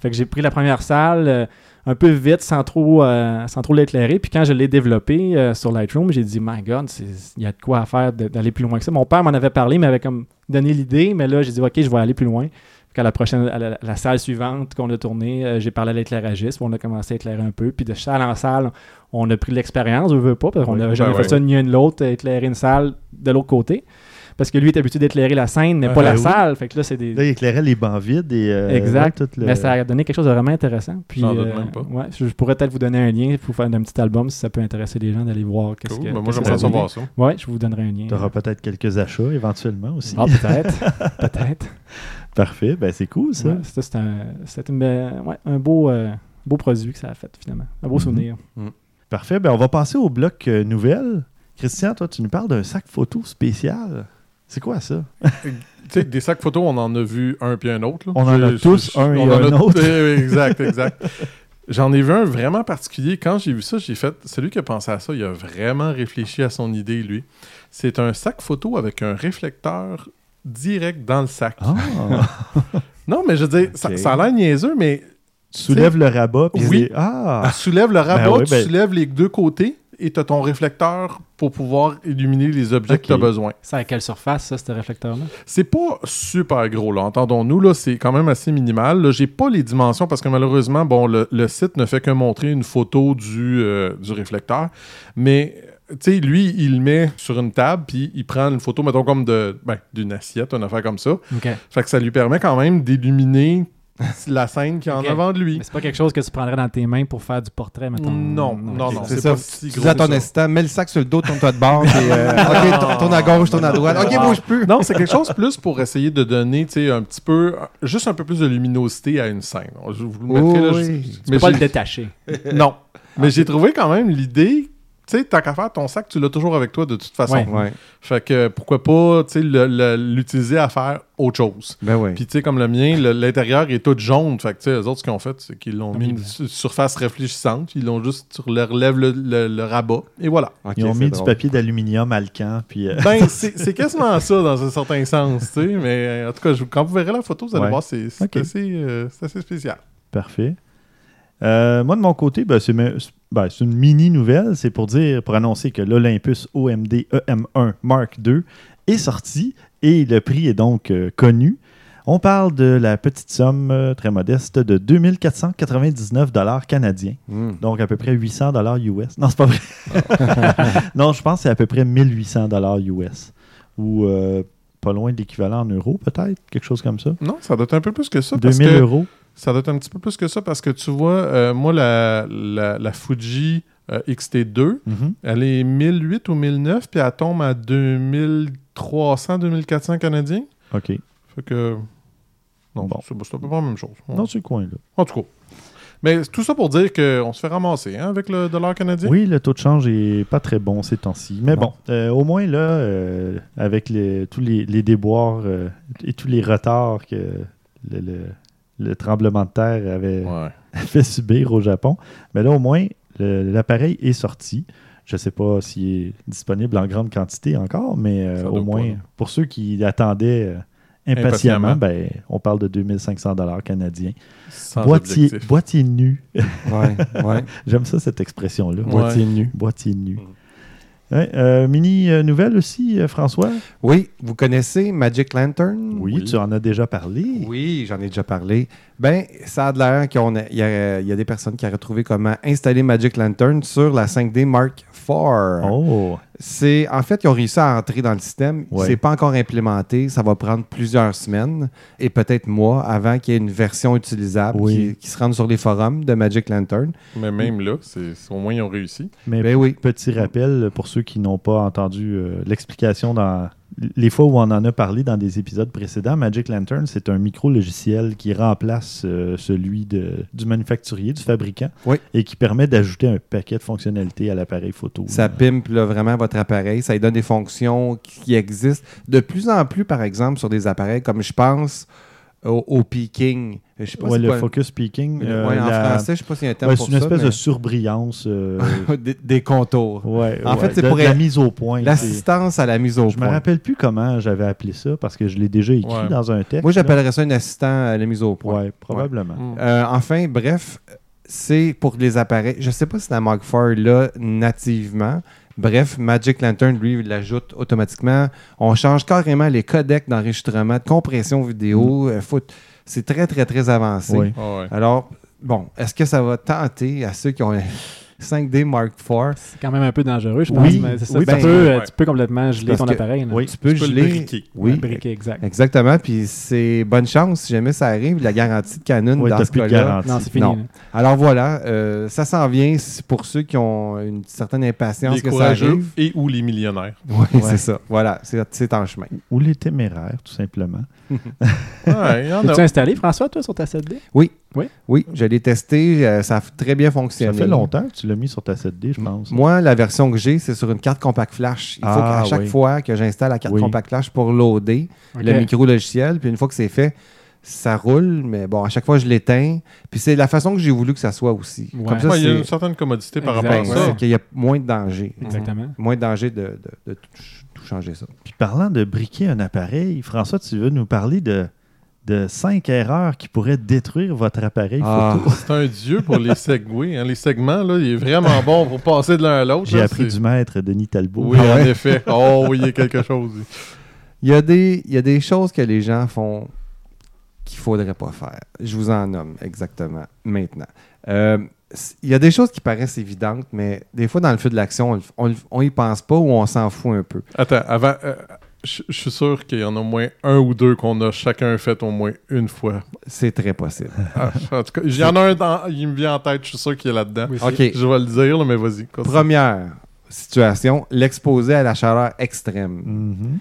Fait que j'ai pris la première salle euh, un peu vite, sans trop, euh, sans trop l'éclairer. Puis quand je l'ai développé euh, sur Lightroom, j'ai dit, my God, il y a de quoi à faire d'aller plus loin que ça. Mon père m'en avait parlé, il m'avait comme donné l'idée, mais là, j'ai dit, OK, je vais aller plus loin. Qu'à la prochaine, à la, la salle suivante qu'on a tournée, euh, j'ai parlé à l'éclairagiste, on a commencé à éclairer un peu. Puis de salle en salle, on a pris de l'expérience, je veux pas, parce qu'on Oui, n'avait ben jamais fait ouais. ça ni un ni l'autre, éclairer une salle de l'autre côté. Parce que lui est habitué d'éclairer la scène, mais Ah, pas la ben oui. salle. Fait que là, c'est des. Là, il éclairait les bancs vides et. euh, Exact. ouais, tout le- Mais ça a donné quelque chose de vraiment intéressant. Puis, J'en doute euh, même pas. ouais, je, pourrais peut-être vous donner un lien pour faire un petit album si ça peut intéresser les gens d'aller voir qu'est-ce Cool. que. Ben, moi, j'aimerais savoir ça. Ouais, je vous donnerai un lien. Tu auras peut-être quelques achats éventuellement aussi. Ah, peut-être. peut-être. Parfait, ben c'est cool ça. Ouais, c'est un, c'est une be- ouais, un beau, euh, beau produit que ça a fait finalement. Un beau Mhm. souvenir. Parfait, ben on va passer au bloc euh, nouvelles. Christian, toi, tu nous parles d'un sac photo spécial. C'est quoi ça? Tu sais, des sacs photos, on en a vu un puis un autre. là. On en a tous un et on en un autre. Eh, Exact, exact. J'en ai vu un vraiment particulier. Quand j'ai vu ça, j'ai fait. Celui qui a pensé à ça, il a vraiment réfléchi à son idée, lui. C'est un sac photo avec un réflecteur direct dans le sac. Ah, Non, mais je veux dire, ça, a l'air niaiseux, mais tu soulèves le rabat. puis Oui. Ah, tu soulèves le rabat, Ben oui, tu ben- soulèves les deux côtés et tu as ton réflecteur pour pouvoir illuminer les objets que tu as besoin. C'est à quelle surface, ça, ce réflecteur-là? C'est pas super gros, là. Entendons-nous, là, c'est quand même assez minimal. Là, j'ai pas les dimensions parce que malheureusement, bon, le, le site ne fait que montrer une photo du, euh, du réflecteur. Mais, tu sais, lui, il le met sur une table, puis il prend une photo, mettons, comme de, ben, d'une assiette, une affaire comme ça. OK. Fait que ça lui permet quand même d'illuminer la scène qui est en avant de lui. Mais c'est pas quelque chose que tu prendrais dans tes mains pour faire du portrait, mettons? Non, non, non. C'est ça. pas si Tu gros dis à ton ça. assistant, mets le sac sur le dos, tourne-toi de bord. puis, euh, OK, tourne- à gauche, tourne à droite. OK, Wow. bouge plus. Non, c'est quelque chose plus pour essayer de donner, tu sais, un petit peu, juste un peu plus de luminosité à une scène. Je vous le mettrai là. Oui. je- Tu mais peux pas le détacher. Non. Mais j'ai trouvé quand même l'idée, tu sais, tant qu'à faire ton sac, tu l'as toujours avec toi de toute façon. Ouais. Ouais. Fait que pourquoi pas, tu sais, le- le- l'utiliser à faire autre chose. Ben oui. Puis tu sais, comme le mien, le- l'intérieur est tout jaune. Fait que tu sais, eux autres, ce qu'ils ont fait, c'est qu'ils l'ont Ah mis une su- surface réfléchissante. Ils l'ont juste, tu relèves le, le- le rabat. Et voilà. Ils ont mis du papier d'aluminium alcan, puis euh, Ben, c'est quasiment ça dans un certain sens, tu sais. Mais en tout cas, je- quand vous verrez la photo, vous allez Ouais. voir, c'est assez, euh, c'est assez spécial. parfait. Euh, moi, de mon côté, ben, c'est ben, c'est une mini nouvelle. C'est pour dire, pour annoncer que l'Olympus OMD EM1 Mark II est sorti et le prix est donc euh, connu. On parle de la petite somme euh, très modeste de 2499 dollars canadiens. Hmm. Donc à peu près 800 dollars US. Non, c'est pas vrai. non, je pense que c'est à peu près 1800 dollars US. Ou pas loin de l'équivalent en euros, peut-être? Quelque chose comme ça. Non, ça doit être un peu plus que ça. Parce 2000 que euros. Ça doit être un petit peu plus que ça parce que tu vois, euh, moi, la, la, la Fuji euh, XT2, Mhm. elle est 1008 ou 1009, puis elle tombe à 2300, 2400 canadiens. OK. Fait que. Non, Bon. c'est peu près la même chose. Dans ce coin-là. En tout cas. Mais tout ça pour dire qu'on se fait ramasser hein, avec le dollar canadien. Oui, le taux de change est pas très bon ces temps-ci. Mais Non. bon, euh, au moins là, euh, avec les- tous les, les déboires euh, et tous les retards que le, le- le tremblement de terre avait Ouais. fait subir au Japon, mais là au moins, l'appareil est sorti. Je ne sais pas s'il est disponible en grande quantité encore, mais euh, au moins, pas, pour ceux qui attendaient euh, impatiemment, Impatiemment. ben, on parle de 2500 dollars canadiens. Sans Boîtier, objectif. boîtier nu. Ouais, ouais. J'aime ça, cette expression-là. Ouais. Boîtier nu. Boîtier nu. Mhm. Ouais, euh, mini euh, nouvelle aussi, euh, François? Oui, vous connaissez Magic Lantern? Oui, Oui. tu en as déjà parlé. Oui, j'en ai déjà parlé. Ben, ça a de l'air qu'il y, a- il y a des personnes qui auraient trouvé comment installer Magic Lantern sur la 5D Mark IV. Oh, C'est en fait, ils ont réussi à entrer dans le système. Ouais. C'est pas encore implémenté. Ça va prendre plusieurs semaines et peut-être mois avant qu'il y ait une version utilisable Oui. qui, qui se rende sur les forums de Magic Lantern. Mais même là, c'est c'est- au moins ils ont réussi. mais Ben oui. petit rappel pour ceux qui n'ont pas entendu euh, l'explication dans les fois où on en a parlé dans des épisodes précédents. Magic Lantern, c'est un micro-logiciel qui remplace euh, celui de, du manufacturier, du fabricant, Oui. et qui permet d'ajouter un paquet de fonctionnalités à l'appareil photo. Ça Euh, pimpe là, vraiment votre appareil. Ça lui donne des fonctions qui existent de plus en plus, par exemple, sur des appareils comme je pense au, au peaking. Je sais pas ouais, le quoi- focus peaking. euh, Ouais, en la- français, je sais pas s'il y a un terme ouais, pour c'est une ça. espèce de surbrillance. euh, des, des contours. ouais, En ouais, fait, c'est pour la mise au point. L'assistance à la mise au Je me point. rappelle plus comment j'avais appelé ça parce que je l'ai déjà écrit Ouais. dans un texte. Moi, j'appellerais ça un assistant à la mise au point. Ouais, probablement. Mm. Euh, enfin, bref, c'est pour les appareils. Je sais pas si la Mark IV là nativement. Bref, Magic Lantern, lui, il l'ajoute automatiquement. On change carrément les codecs d'enregistrement, de compression vidéo. euh, faut- C'est très, très, très avancé. Oui. Ouais. Alors, bon, est-ce que ça va tenter à ceux qui ont 5D Mark IV? C'est quand même un peu dangereux, je pense. Oui, mais c'est ça, oui, tu, ben, peux, euh, ouais. tu peux complètement geler Parce ton que- appareil. oui. Tu peux Tu peux le geler. briquer. Oui, Ouais, briquet, exact. exactement. Puis c'est bonne chance si jamais ça arrive. La garantie de Canon Ouais, dans ce cas-là. garantie. Non, c'est fini. Non. Alors voilà, euh, ça s'en vient pour ceux qui ont une certaine impatience Les que ça courageux arrive. et ou les millionnaires. Oui, Ouais. c'est ça. Voilà, c'est en chemin. Ou les téméraires, tout simplement. Ouais, en a. L'as-tu installé, François, toi, sur ta 7D? Oui, Oui. oui, je l'ai testé, euh, ça a très bien Ça fonctionné. fait longtemps que tu l'as mis sur ta 7D, je pense. Moi, la version que j'ai, c'est sur une carte compact flash. Il faut Ah, qu'à chaque oui. fois que j'installe la carte Oui. compact flash pour loader Ok. le micro-logiciel, puis une fois que c'est fait, ça roule, mais bon, à chaque fois, je l'éteins. Puis c'est la façon que j'ai voulu que ça soit aussi. Ouais. Comme ça, Ouais, il y a c'est une certaine commodité par Exact. rapport à ça. c'est qu'il y a moins de danger. Exactement. Moins de danger de, de- de tout, tout changer ça. Puis parlant de briquer un appareil, François, tu veux nous parler de, de cinq erreurs qui pourraient détruire votre appareil Ah. photo. C'est un dieu pour les segways. hein. Les segments, là, il est vraiment bon pour passer de l'un à l'autre. J'ai là, appris c'est- du maître Denis Talbot. Oui, Ah en effet. Oh, oui, il y a quelque chose. Il y, a des, il y a des choses que les gens font qu'il ne faudrait pas faire. Je vous en nomme exactement maintenant. Euh, il y a des choses qui paraissent évidentes, mais des fois, dans le feu de l'action, on on y pense pas ou on s'en fout un peu. Attends, avant. euh, je je suis sûr qu'il y en a au moins un ou deux qu'on a chacun fait au moins une fois. C'est très possible. Ah, en tout cas, il y en a un dans- il me vient en tête, je suis sûr qu'il est là-dedans. Oui, OK. Je vais le dire, là, mais vas-y. Première situation, l'exposer à la chaleur extrême. Mhm.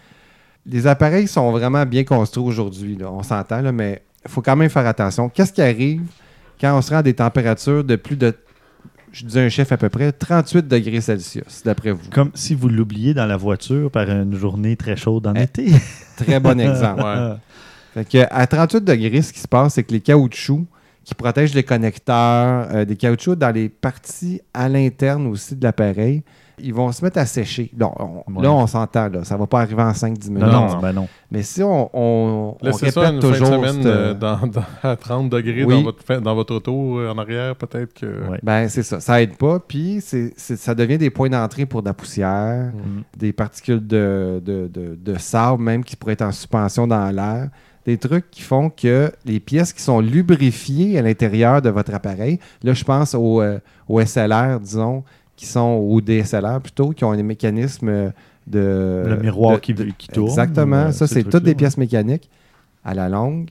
Les appareils sont vraiment bien construits aujourd'hui, on s'entend, mais il faut quand même faire attention. Qu'est-ce qui arrive quand on se rend à des températures de plus de, je dis un chiffre à peu près, 38 degrés Celsius, d'après vous? Comme si vous l'oubliez dans la voiture par une journée très chaude en Eh, été. Très bon exemple. Ouais. Fait que à 38 degrés, ce qui se passe, c'est que les caoutchoucs qui protègent les connecteurs, euh, des caoutchoucs dans les parties à l'interne aussi de l'appareil, ils vont se mettre à sécher. Là, on, Ouais. là, on s'entend, là, ça ne va pas arriver en 5-10 minutes. Non, non, non. ben non. Mais si on, on, on répète ça une fin de toujours... semaine euh, dans, dans- à 30 degrés Oui. dans, votre, fin- dans votre auto euh, en arrière, peut-être que. Ouais. Ben, c'est ça. Ça aide pas. Puis, c'est, c'est- ça devient des points d'entrée pour de la poussière, Mhm. des particules de, de, de- de sable, même qui pourraient être en suspension dans l'air. Des trucs qui font que les pièces qui sont lubrifiées à l'intérieur de votre appareil, là, je pense au, euh, au SLR, disons, qui sont, ou DSLR plutôt, qui ont des mécanismes euh, de. Le miroir de- qui- de- qui tourne, Exactement. euh, ça, ces c'est toutes des pièces mécaniques à la longue.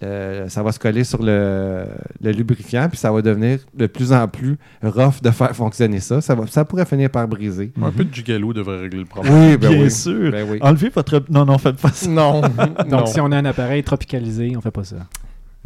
le- ça va se coller sur le, le lubrifiant, puis ça va devenir de plus en plus rough de faire fonctionner ça. Ça, va, ça pourrait finir par briser. Un peu de gigalo devrait régler le problème. Oui, ben Bien oui. sûr. Ben oui. Enlevez votre. Non, non, faites pas ça. Non. Donc, non. si on a un appareil tropicalisé, on fait pas ça.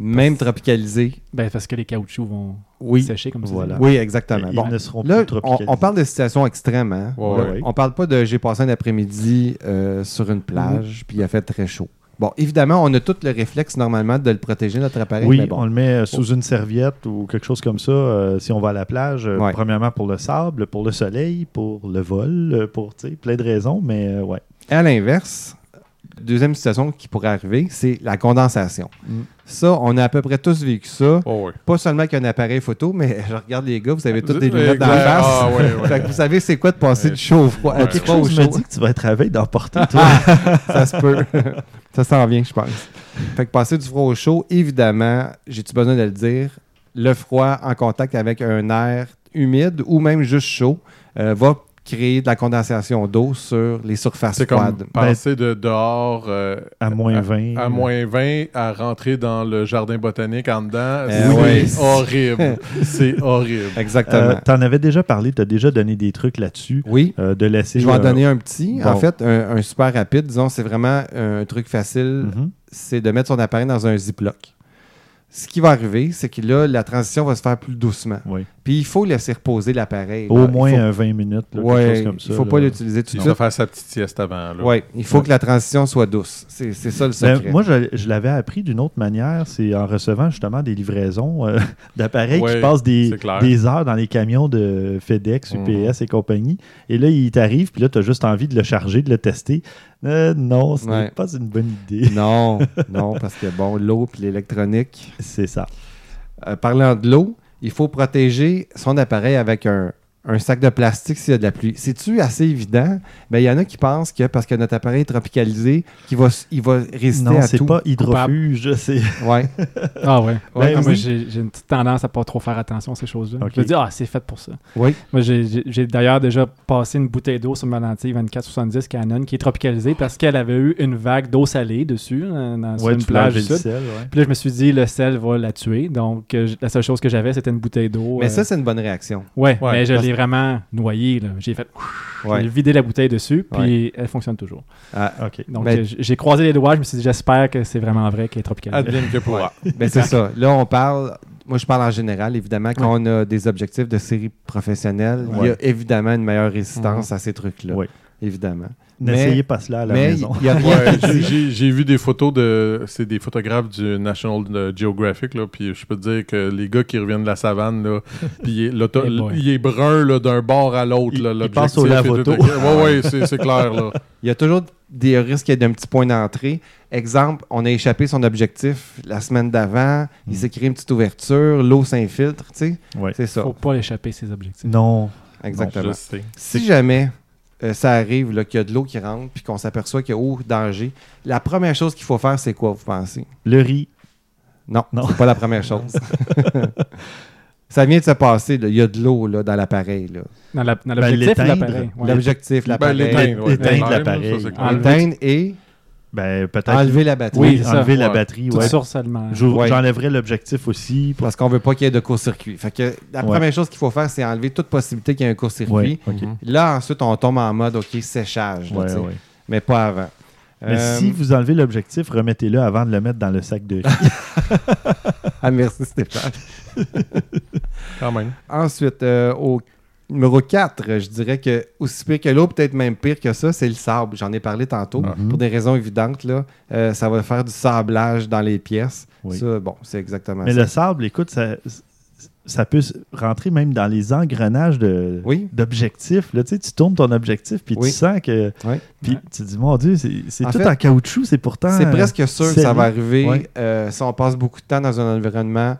Même tropicalisés. Ben, parce que les caoutchoucs vont Oui, sécher, comme ça. Voilà. oui, exactement. Ils Bon, ne seront là, plus on, tropicalisés. on parle de situations extrêmes. Hein? Ouais, Là, ouais. On parle pas de j'ai passé un après-midi euh, sur une plage puis il a fait très chaud. Bon, évidemment, on a tout le réflexe normalement de le protéger, notre appareil. Oui, mais bon. on le met euh, sous une serviette ou quelque chose comme ça euh, si on va à la plage. euh, Ouais. Premièrement pour le sable, pour le soleil, pour le vol, pour plein de raisons, mais euh, ouais. À l'inverse, deuxième situation qui pourrait arriver, c'est la condensation. Mm. Ça, on a à peu près tous vécu ça. Oh. Pas seulement qu'un appareil photo, mais je regarde les gars, vous avez toutes des lunettes dans la face. Ah. Fait que vous savez c'est quoi de passer Ouais. du chaud au froid, Ouais. Quelque chose me chaud. dit que tu vas être à veille d'emporter, toi. ça se peut. ça s'en vient, je pense. Fait que passer du froid au chaud, évidemment, j'ai-tu besoin de le dire, le froid en contact avec un air humide ou même juste chaud euh, va créer de la condensation d'eau sur les surfaces C'est comme froides. passer de dehors euh, à moins 20. à moins 20 à rentrer dans le jardin botanique en dedans. Eh c'est ouais. horrible. c'est horrible. Exactement. Euh, T'en avais déjà parlé, t'as déjà donné des trucs là-dessus. oui. euh, de laisser. Je vais en euh, donner un petit. bon. En fait, un, un super rapide, disons, c'est vraiment un truc facile. mhm. c'est de mettre son appareil dans un Ziploc. Ce qui va arriver, c'est que là, la transition va se faire plus doucement. Oui. Puis il faut laisser reposer l'appareil. Au Il moins faut- euh, 20 minutes, là, Ouais, quelque chose comme ça. il faut là. pas l'utiliser tout de Il suite. va faire sa petite sieste avant. Ouais, il faut Ouais. que la transition soit douce. C'est ça le Ben, secret. moi, je, je l'avais appris d'une autre manière, c'est en recevant justement des livraisons euh, d'appareils qui passent des heures dans les camions de FedEx, Mhm. UPS et compagnie. Et là, il t'arrive, puis là, tu as juste envie de le charger, de le tester. Euh, non, ce Ouais. n'est pas une bonne idée. Non, non, parce que bon, l'eau puis l'électronique. c'est ça. Euh, parlant de l'eau, il faut protéger son appareil avec un, un sac de plastique s'il y a de la pluie. C'est-tu assez évident? Ben, il y en a qui pensent que parce que notre appareil est tropicalisé, qu'il va, il va résister Non, à c'est tout. pas hydrofuge, c'est... Ouais. Ah ouais. Ouais, Ouais, moi, j'ai j'ai une petite tendance à pas trop faire attention à ces choses-là. Ok. Je me dis, ah, c'est fait pour ça. Oui. Moi, j'ai- d'ailleurs déjà passé une bouteille d'eau sur ma lentille 2470 Canon qui est tropicalisée parce qu'elle avait eu une vague d'eau salée dessus, euh, dans, sur Ouais, une plage du sud. sel, ouais. Puis là, je me suis dit, le sel va la tuer. Donc, euh, la seule chose que j'avais, c'était une bouteille d'eau. Mais euh, ça, c'est une bonne réaction. ouais, Ouais, mais je l'ai vraiment noyée. là. J'ai fait, Ouais. j'ai vidé la bouteille dessus, puis elle fonctionne toujours. Ah, OK. Donc, j'ai croisé les doigts. Je me suis dit, j'espère que c'est vraiment vrai qu'elle est tropicalisée. Advienne que pourra. ben, c'est ça. Là, on parle. Moi, je parle en général. Évidemment, quand on a des objectifs de série professionnelle, il y a évidemment une meilleure résistance à ces trucs-là. Évidemment. N'essayez pas cela à la Mais maison. Ouais, j'ai- vu des photos de. C'est des photographes du National Geographic, là, puis je peux te dire que les gars qui reviennent de la savane, là, puis il, il est brun d'un bord à l'autre. Il- il l'objectif passe au. Ouais, ouais, c'est c'est clair. Là. Il y a toujours des risques d'un petit point d'entrée. Exemple, on a échappé son objectif la semaine d'avant, il Mm. s'est créé une petite ouverture, l'eau s'infiltre, tu sais. Ouais. C'est ça. Faut pas l'échapper, ces objectifs. Non. Exactement. Sais. Si jamais euh, ça arrive qu'il y a de l'eau qui rentre puis qu'on s'aperçoit qu'il y a haut danger, la première chose qu'il faut faire, c'est quoi, vous pensez? Le riz. Non, Non. c'est pas la première chose. ça vient de se passer, là. il y a de l'eau là, dans l'appareil. là. Dans Ben, l'objectif l'appareil? L'objectif, Ben, l'appareil. Éteindre clair, l'appareil. L'éteindre et Ben, peut-être. enlever la batterie. Oui, ça. enlever la Ouais. batterie. Toute ouais. J'enlèverais l'objectif aussi. pour- Parce qu'on veut pas qu'il y ait de court-circuit. Fait que la Ouais. première chose qu'il faut faire, c'est enlever toute possibilité qu'il y ait un court-circuit. Mhm. Là, ensuite, on tombe en mode, OK, séchage. là, Ouais, tu sais. ouais. Mais pas avant. Mais Euh, si vous enlevez l'objectif, remettez-le avant de le mettre dans le sac de riz. Ah, merci Stéphane. Quand même. Ensuite, euh, au numéro 4, je dirais que aussi pire que l'eau, peut-être même pire que ça, c'est le sable. J'en ai parlé tantôt. Mhm. Pour des raisons évidentes, là, euh, ça va faire du sablage dans les pièces. Oui. Ça, bon, c'est exactement Mais ça. le sable, écoute, ça, ça peut rentrer même dans les engrenages de, Oui. d'objectifs. Tu sais, tu tournes ton objectif, puis Oui. tu sens que. Oui. Puis tu te dis, mon Dieu, c'est, tout fait, en caoutchouc, c'est pourtant. C'est presque sûr que ça va arriver euh, si on passe beaucoup de temps dans un environnement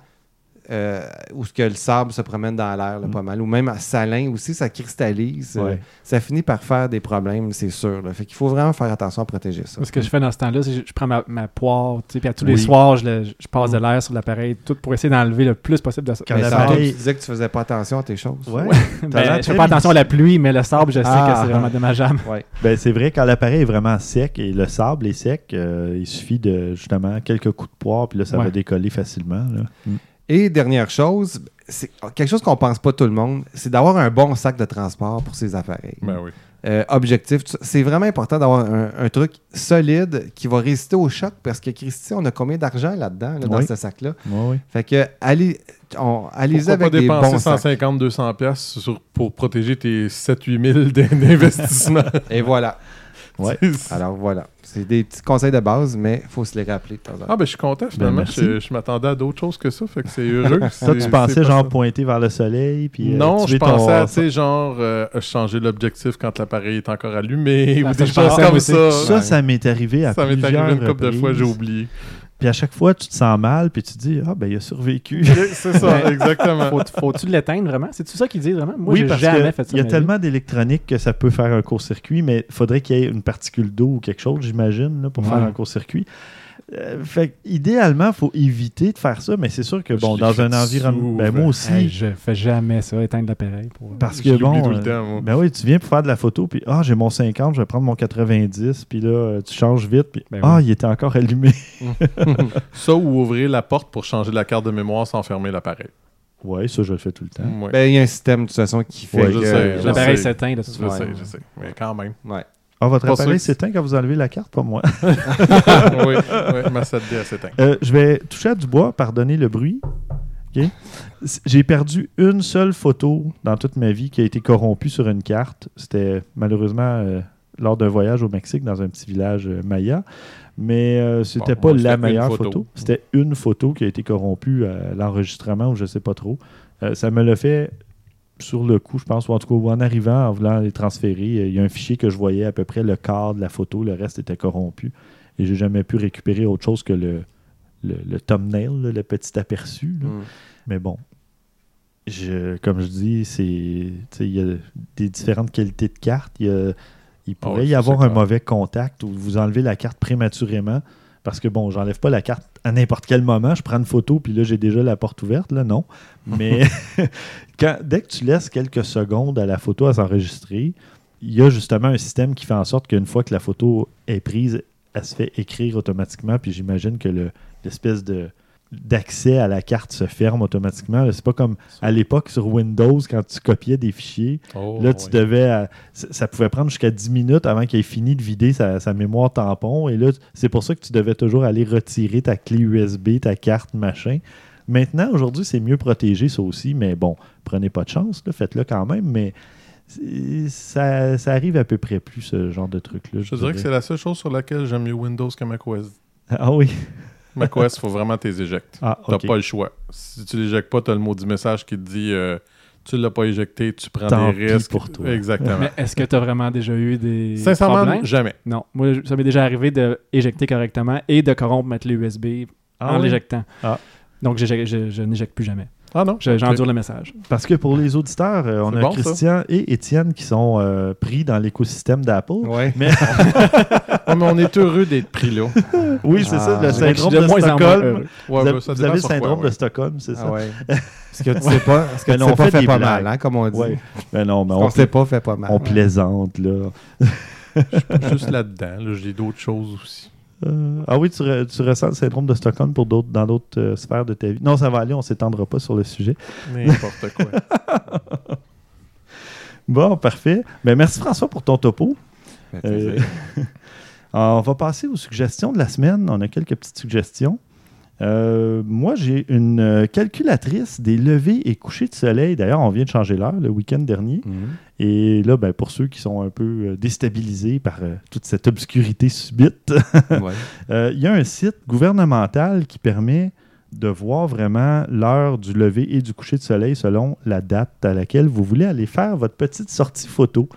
euh, où ce que le sable se promène dans l'air là, Mm. pas mal, ou même à salin aussi, ça cristallise. euh, ça finit par faire des problèmes, c'est sûr. là. Fait qu'il faut vraiment faire attention à protéger ça. Ce que je fais dans ce temps-là, c'est que je, prends ma, ma poire, puis à tous les soirs, je, le- je passe de l'air sur l'appareil, tout pour essayer d'enlever le plus possible de ça. Quand Mais l'appareil- tantôt, tu disais que tu faisais pas attention à tes choses. Ouais. Ben, je fais pas attention à la pluie, mais le sable, je sais Ah. que c'est vraiment dommageable. Ouais. Ben, c'est vrai, quand l'appareil est vraiment sec et le sable est sec, euh, il suffit de justement quelques coups de poire, puis là, ça Ouais. va décoller facilement. là. Mm. Et dernière chose, c'est quelque chose qu'on pense pas tout le monde, c'est d'avoir un bon sac de transport pour ces appareils. Ben oui. euh, objectif. C'est vraiment important d'avoir un, un truc solide qui va résister au choc parce que Christy, on a combien d'argent là-dedans, là, dans Oui. ce sac-là? Ouais. Fait que allez, on- pas avec des dépenser bons sacs. 150-200$ piastres sur- pour protéger tes 7-8 000 d'investissement? Et voilà. Ouais. Alors voilà. C'est des petits conseils de base, mais il faut se les rappeler de temps en temps. Ah, ben je suis content, finalement. merci. je je m'attendais à d'autres choses que ça, fait que c'est heureux. Toi, tu pensais genre ça. pointer vers le soleil, puis euh, non, je pensais à, tu sais, genre, euh, changer l'objectif quand l'appareil est encore allumé, Ah, ou ça, des je choses pensais, comme ça. Ça, ça m'est arrivé à Ça m'est arrivé une couple de fois, j'ai oublié. Puis à chaque fois, tu te sens mal, puis tu te dis Ah, ben, il a survécu. c'est ça, exactement. Faut- Faut-tu l'éteindre vraiment? C'est-tu ça qu'ils disent vraiment? Moi, oui, j'ai parce jamais fait ça. y a tellement d'électronique que ça peut faire un court-circuit, mais il faudrait qu'il y ait une particule d'eau ou quelque chose, j'imagine, là, pour Ouais. faire un court-circuit. Euh, fait que, idéalement, il faut éviter de faire ça, mais c'est sûr que Je bon, dans un environnement. Ben, moi aussi. Hey, je fais jamais ça, éteindre l'appareil. Pour... Parce Je que bon. tout le euh, temps, moi. ben oui, tu viens pour faire de la photo, puis ah, j'ai mon 50, je vais prendre mon 90, puis là, euh, tu changes vite, puis Ben ah, oui. il était encore allumé. Ça ou ouvrir la porte pour changer la carte de mémoire sans fermer l'appareil. ouais, ça, je le fais tout le temps. Ouais. Ben, il y a un système de toute façon qui fait Ouais, que... je je L'appareil s'éteint de toute je façon. sais, je sais. Mais quand même. Ouais. Ah, votre Pas appareil s'éteint quand vous enlevez la carte, pas moi. oui, oui, ma 7D elle s'éteint. Euh, je vais toucher à du bois, pardonner le bruit. J'ai perdu une seule photo dans toute ma vie qui a été corrompue sur une carte. C'était malheureusement euh, lors d'un voyage au Mexique dans un petit village euh, maya. Mais euh, c'était Bon, pas la meilleure photo. photo. C'était une photo qui a été corrompue à l'enregistrement ou je sais pas trop. Ça me l'a fait sur le coup, je pense, ou en tout cas en arrivant, en voulant les transférer. euh, Il y a un fichier que je voyais à peu près le quart de la photo, le reste était corrompu. Et j'ai jamais pu récupérer autre chose que le, le, le thumbnail, là, le petit aperçu. là. Mm. Mais bon, je, comme je dis, c'est il y a des différentes qualités de cartes. Il, y a- il pourrait y avoir un mauvais contact ou vous enlevez la carte prématurément. Parce que bon, j'enlève pas la carte à n'importe quel moment. Je prends une photo, puis là, j'ai déjà la porte ouverte. Là, non. Mais quand, dès que tu laisses quelques secondes à la photo à s'enregistrer, il y a justement un système qui fait en sorte qu'une fois que la photo est prise, elle se fait écrire automatiquement. Puis j'imagine que le- l'espèce de d'accès à la carte se ferme automatiquement. C'est pas comme à l'époque sur Windows quand tu copiais des fichiers. Oh, Là, tu oui. devais. euh, ça pouvait prendre jusqu'à 10 minutes avant qu'il ait fini de vider sa, sa mémoire tampon. Et là, c'est pour ça que tu devais toujours aller retirer ta clé USB, ta carte, machin. Maintenant, aujourd'hui, c'est mieux protégé, ça aussi. Mais bon, prenez pas de chance, faites-le quand même. Mais ça, ça arrive à peu près plus, ce genre de truc-là. Je dirais que c'est la seule chose sur laquelle j'aime mieux Windows que macOS. Ah oui. macOS, il faut vraiment t'es éjectes. Ah, T'as ok. pas le choix. Si tu l'éjectes pas, t'as le maudit message qui te dit euh, tu l'as pas éjecté, tu prends Tant des pis risques. pour toi. Exactement. Mais est-ce que tu as vraiment déjà eu des Sincèrement, problèmes? jamais. Non. Moi, ça m'est déjà arrivé d'éjecter correctement et de corrompre ma clé USB Ah en oui? l'éjectant. Ah. Donc, je n'éjecte plus jamais. Ah non? Je-. J'endure le message. Parce que pour les auditeurs, euh, on a bon, ça. Christian et Étienne qui sont euh, pris dans l'écosystème d'Apple. Ouais. Mais Ouais, mais on est heureux d'être pris là. oui, c'est ça, Ah. le Je Je suis syndrome de Stockholm. Ouais, vous avez, ça vous dépend avez le quoi, syndrome de Stockholm, c'est ça? Ah ouais. Ce que tu sais pas, ce que Ben tu non, sais pas fait fait pas blagues. mal, hein, comme on dit. Ouais. Ben non, mais qu'on on, sait pas fait pas mal. on plaisante, là. Juste là-dedans. Là, J'ai d'autres choses aussi. Euh, ah oui, tu, re- tu ressens le syndrome de Stockholm pour d'autres, dans d'autres euh, sphères de ta vie. Non, ça va aller, on s'étendra pas sur le sujet. N'importe quoi. Bon, parfait. Ben, merci François pour ton topo. Euh, on va passer aux suggestions de la semaine. On a quelques petites suggestions. Euh, moi, j'ai une euh, calculatrice des levées et couchers de soleil. D'ailleurs, on vient de changer l'heure le week-end dernier. Mhm. Et là, ben, pour ceux qui sont un peu euh, déstabilisés par euh, toute cette obscurité subite, Ouais. Euh, il y a un site gouvernemental qui permet de voir vraiment l'heure du lever et du coucher de soleil selon la date à laquelle vous voulez aller faire votre petite sortie photo.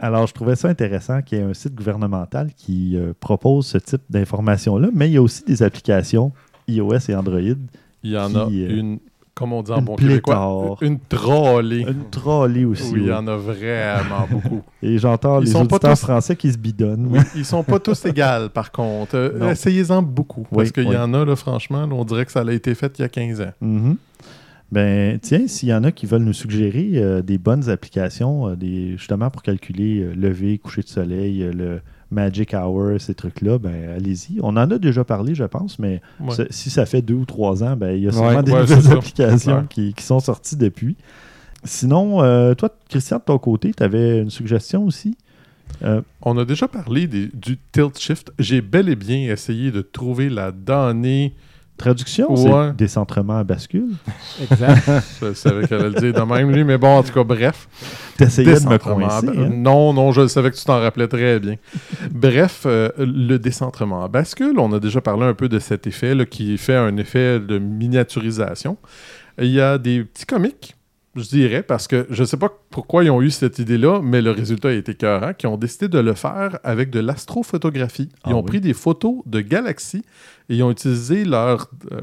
Alors, je trouvais ça intéressant qu'il y ait un site gouvernemental qui euh, propose ce type d'informations-là, mais il y a aussi des applications iOS et Android. Il y en Qui, a euh, une, comme on dit en bon québécois, une trollée. Une trolley aussi. Oui, il y en a vraiment beaucoup. Et j'entends les sont pas auditeurs tous- français qui se bidonnent. Oui, ils sont pas tous égales, par contre. Euh. Essayez-en beaucoup. Parce qu'il oui. y en a, là, franchement, là, on dirait que ça a été fait il y a 15 ans. Mhm. Ben, tiens, s'il y en a qui veulent nous suggérer euh, des bonnes applications, euh, des, justement pour calculer euh, lever, coucher de soleil, euh, le Magic Hour, ces trucs-là, ben, allez-y. On en a déjà parlé, je pense, mais Ouais. ça- si ça fait deux ou trois ans, ben, il y a Ouais, sûrement des ouais, nouvelles applications qui, qui sont sorties depuis. Sinon, euh, toi, Christian, de ton côté, tu avais une suggestion aussi? Euh, On a déjà parlé des- du tilt shift. J'ai bel et bien essayé de trouver la donnée. Traduction, Ouais. c'est décentrement à bascule. Exact. Je savais qu'elle allait le dire de même, lui, mais bon, en tout cas, bref. T'essayais de me coincer. Hein? Non, non, je savais que tu t'en rappelais très bien. Bref, euh, le décentrement à bascule, on a déjà parlé un peu de cet effet là, qui fait un effet de miniaturisation. Il y a des petits comiques, je dirais, parce que je ne sais pas pourquoi ils ont eu cette idée-là, mais le résultat a été écœurant, qui ont décidé de le faire avec de l'astrophotographie. Ils Ah ont oui? pris des photos de galaxies et ils ont utilisé leur... euh,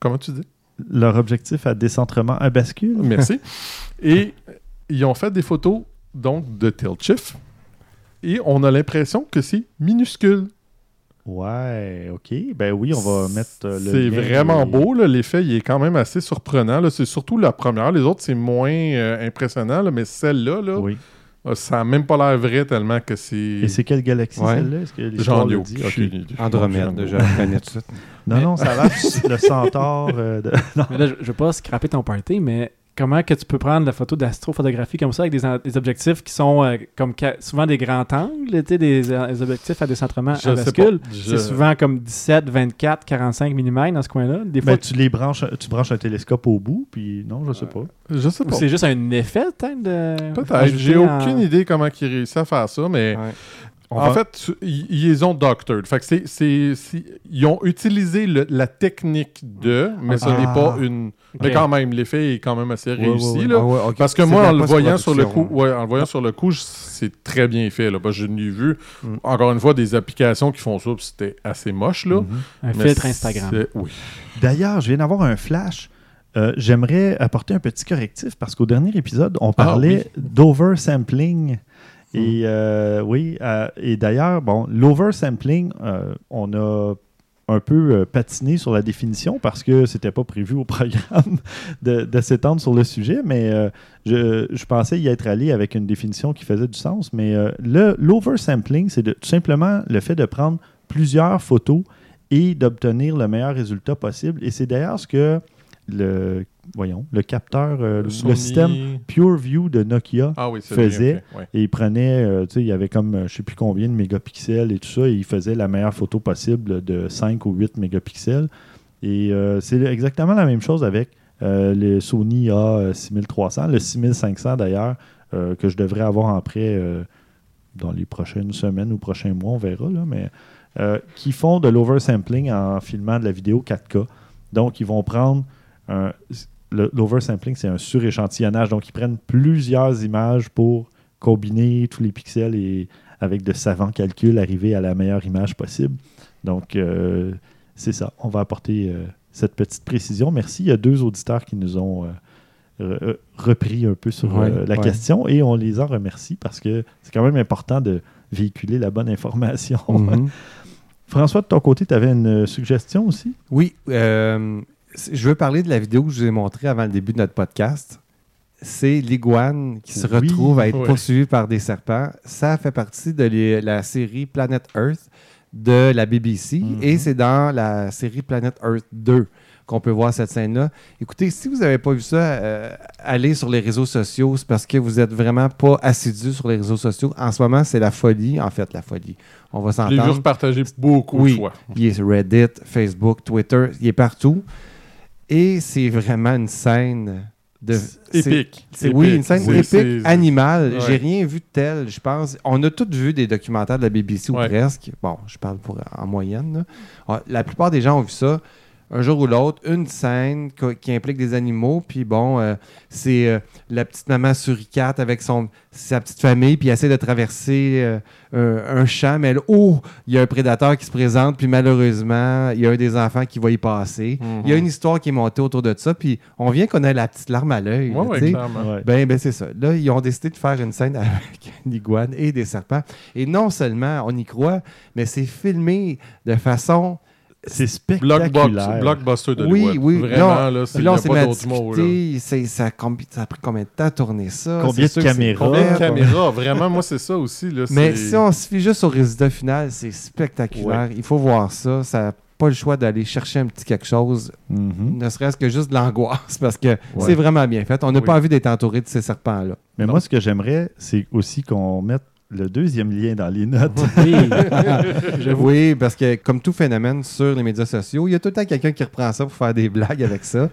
comment tu dis? Leur objectif à décentrement à bascule. Merci. Et ils ont fait des photos donc de tilt shift. Et on a l'impression que c'est minuscule. Ouais, ok. Ben oui, on va mettre euh, le. C'est vraiment des- beau. là. L'effet, il est quand même assez surprenant. là. C'est surtout la première. Les autres, c'est moins euh, impressionnant. là. Mais celle-là, là, Oui. euh, ça n'a même pas l'air vrai tellement que c'est. Et c'est quelle galaxie Ouais. celle-là? Est-ce que l'histoire J'en ai aucune. Andromède, déjà, je connais tout de suite. Non, Mais- non, ça a l'air le centaure. euh, de- non. mais là, je, je veux pas scraper ton party, mais comment que tu peux prendre la photo d'astrophotographie comme ça avec des, objectifs qui sont euh, comme souvent des grands angles, des, euh, des objectifs à décentrement Je à bascule. Je- C'est souvent comme 17, 24, 45 mm dans ce coin-là. Des fois, Ben, tu les branches, tu branches un télescope au bout, puis non, je sais pas. Je sais pas. c'est juste un effet, peut-être, de... Peut-être. J'ai en- aucune idée comment ils réussissent à faire ça, mais Ouais. En fait, ils, ont doctored. Fait que c'est, c'est- c'est- ils ont utilisé le- la technique de, mais ce Ah. n'est pas une. Mais quand même, l'effet est quand même assez Ouais, réussi. ouais, là. Ah ouais. Parce que C'est moi, en le voyant sur le coup, en le voyant sur le coup, c'est très bien fait. Là, parce que je n'ai vu, Mm. encore une fois, des applications qui font ça, puis c'était assez moche. Là. Mhm. Un Mais filtre Instagram. Oui. D'ailleurs, je viens d'avoir un flash. Euh, J'aimerais apporter un petit correctif parce qu'au dernier épisode, on Ah, parlait d'oversampling. Et euh, oui, euh, et d'ailleurs, bon, l'oversampling, euh, on a un peu patiné sur la définition parce que c'était pas prévu au programme de, de s'étendre sur le sujet, mais je, je pensais y être allé avec une définition qui faisait du sens. Mais l'oversampling, c'est tout simplement le fait de prendre plusieurs photos et d'obtenir le meilleur résultat possible. Et c'est d'ailleurs ce que le, voyons, le capteur, euh, le Sony- système PureView de Nokia Ah oui, faisait. bien, ok, ouais. et il prenait, euh, tu sais, il y avait comme, euh, je sais plus combien de mégapixels et tout ça, et il faisait la meilleure photo possible de 5 ou 8 mégapixels. Et euh, c'est exactement la même chose avec le Sony A6300, le 6500 d'ailleurs, que je devrais avoir en prêt euh, dans les prochaines semaines ou prochains mois, on verra, là, mais qui font de l'oversampling en filmant de la vidéo 4K. Donc, ils vont prendre le- l'oversampling, c'est un suréchantillonnage. Donc, ils prennent plusieurs images pour combiner tous les pixels et avec de savants calculs arriver à la meilleure image possible. Donc, euh, c'est ça. On va apporter euh, cette petite précision. Merci. Il y a deux auditeurs qui nous ont euh, re- repris un peu sur Ouais, la ouais. question et on les en remercie parce que c'est quand même important de véhiculer la bonne information. Mhm. François, de ton côté, tu avais une suggestion aussi? Oui, je veux parler de la vidéo que je vous ai montrée avant le début de notre podcast. C'est l'iguane qui se Oui, retrouve à être ouais. poursuivi par des serpents. Ça fait partie de les- la série Planet Earth de la BBC Mhm. et c'est dans la série Planet Earth 2 qu'on peut voir cette scène-là. Écoutez, si vous n'avez pas vu ça, euh, allez sur les réseaux sociaux. C'est parce que vous êtes vraiment pas assidu sur les réseaux sociaux. En ce moment, c'est la folie. En fait, la folie. On va Je l'ai vu s'entendre. repartager beaucoup Oui. de fois. Il est Reddit, Facebook, Twitter, il est partout. Et c'est vraiment une scène de. Épique. c'est- oui, une scène épique, animale. Ouais. J'ai rien vu de tel, je pense. On a tous vu des documentaires de la BBC ou presque. Bon, je parle pour en moyenne. là. Ah, La plupart des gens ont vu ça. Un jour ou l'autre, une scène qui implique des animaux, puis bon, euh, c'est euh, la petite maman suricate avec son, sa petite famille, puis elle essaie de traverser euh, un, un champ, mais là, oh, il y a un prédateur qui se présente, puis malheureusement, il y a un des enfants qui va y passer. Mhm. Il y a une histoire qui est montée autour de ça, puis on vient qu'on ait la petite larme à l'œil. Ouais, ouais. Ouais. Ben, ben c'est ça. Là, ils ont décidé de faire une scène avec une iguane et des serpents. Et non seulement on y croit, mais c'est filmé de façon. C'est spectaculaire. blockbuster de Oui, oui. Vraiment, Là, là, c'est là, on a s'est pas mis à d'autres mots. là. discuter. C'est- Ça, combi- ça a pris combien de temps à tourner ça? Combien de caméras? Combien de caméras? Vraiment, moi, c'est ça aussi. Là, Mais si on se fie juste au résultat final, c'est spectaculaire. Il faut voir ça. Ça pas le choix d'aller chercher un petit quelque chose, Mhm. ne serait-ce que juste de l'angoisse, parce que c'est vraiment bien fait. On n'a Oui. pas envie d'être entouré de ces serpents-là. Mais Non. moi, ce que j'aimerais, c'est aussi qu'on mette le deuxième lien dans les notes. Oui, j'avoue. Oui, parce que comme tout phénomène sur les médias sociaux, il y a tout le temps quelqu'un qui reprend ça pour faire des blagues avec ça.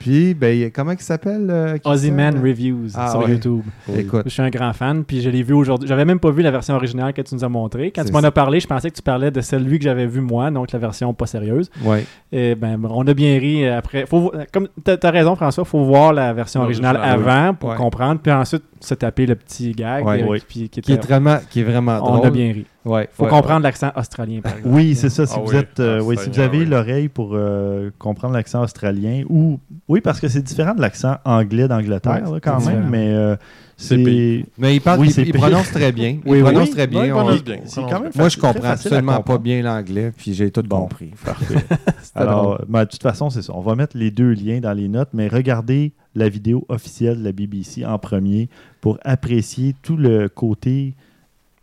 Puis, ben, il comment il s'appelle euh? Ozzyman Reviews Ah, sur ouais. YouTube. Écoute, Je suis un grand fan, puis je l'ai vu aujourd'hui. J'avais même pas vu la version originale que tu nous as montrée. Quand tu m'en as parlé, je pensais que tu parlais de celle-là que j'avais vue moi, donc la version pas sérieuse. ouais. Et ben, on a bien ri euh, après. Faut, comme t'as as raison, François, faut voir la version originale avant pour Ouais. comprendre, puis ensuite se taper le petit gag Ouais. euh, Oui. puis- qui, Qui est était- vraiment, qui est vraiment on drôle. a bien ri. Ouais, Faut ouais, comprendre l'accent australien, par exemple. Oui, c'est ça. Si Ah vous oui. êtes, euh, Ah, oui, si vous avez oui. l'oreille pour euh, comprendre l'accent australien ou oui, parce que c'est différent de l'accent anglais d'Angleterre Ouais, quand même, différent. mais euh, C'est. Mais il, parle, Oui, il- c'est il pire. prononce très bien. Oui, il oui. prononce très bien. il On- prononce bien. c'est quand même Moi, je comprends absolument pas bien l'anglais, puis j'ai tout Bon. compris. Parfait. Alors, ben, de toute façon, c'est ça. On va mettre les deux liens dans les notes, mais regardez la vidéo officielle de la BBC en premier pour apprécier tout le côté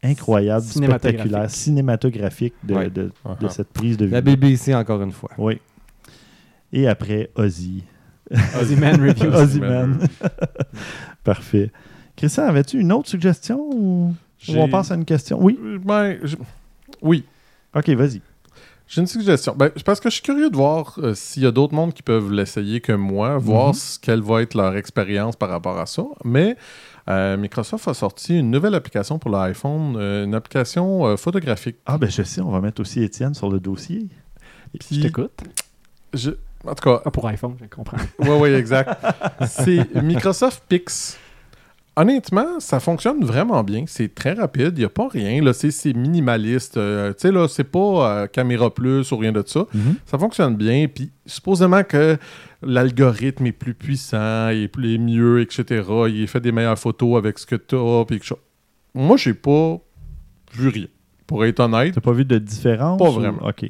incroyable, Cinématographique. spectaculaire, cinématographique de, Ouais. de- de Uh-huh. cette prise de La vidéo. BBC, encore une fois. Oui. Et après, Ozzy. Ozzyman Reviews. Ozzy Man. Parfait. Christian, avais-tu une autre suggestion ou, on passe à une question? Oui. Ben, je- Oui. OK, vas-y. J'ai une suggestion. Ben, parce que je suis curieux de voir euh, s'il y a d'autres mondes qui peuvent l'essayer que moi, voir Mhm. ce- quelle va être leur expérience par rapport à ça. Mais euh, Microsoft a sorti une nouvelle application pour l'iPhone, euh, une application euh, photographique. Ah, ben je sais, on va mettre aussi Étienne sur le dossier. Je t'écoute. Je- En tout cas, Ah, pour iPhone, je comprends. Oui, oui, exact. C'est Microsoft Pix. Honnêtement, ça fonctionne vraiment bien. C'est très rapide. Il n'y a pas rien. Là, c'est, c'est minimaliste. Euh, tu sais, là, c'est pas euh, caméra plus ou rien de ça. Ça fonctionne bien. Puis, supposément que l'algorithme est plus puissant, il est plus- il est mieux, etc. Il fait des meilleures photos avec ce que tu as. Puis. Moi, j'ai pas vu rien. Pour être honnête, T'as pas vu de différence? Pas ou- vraiment. OK.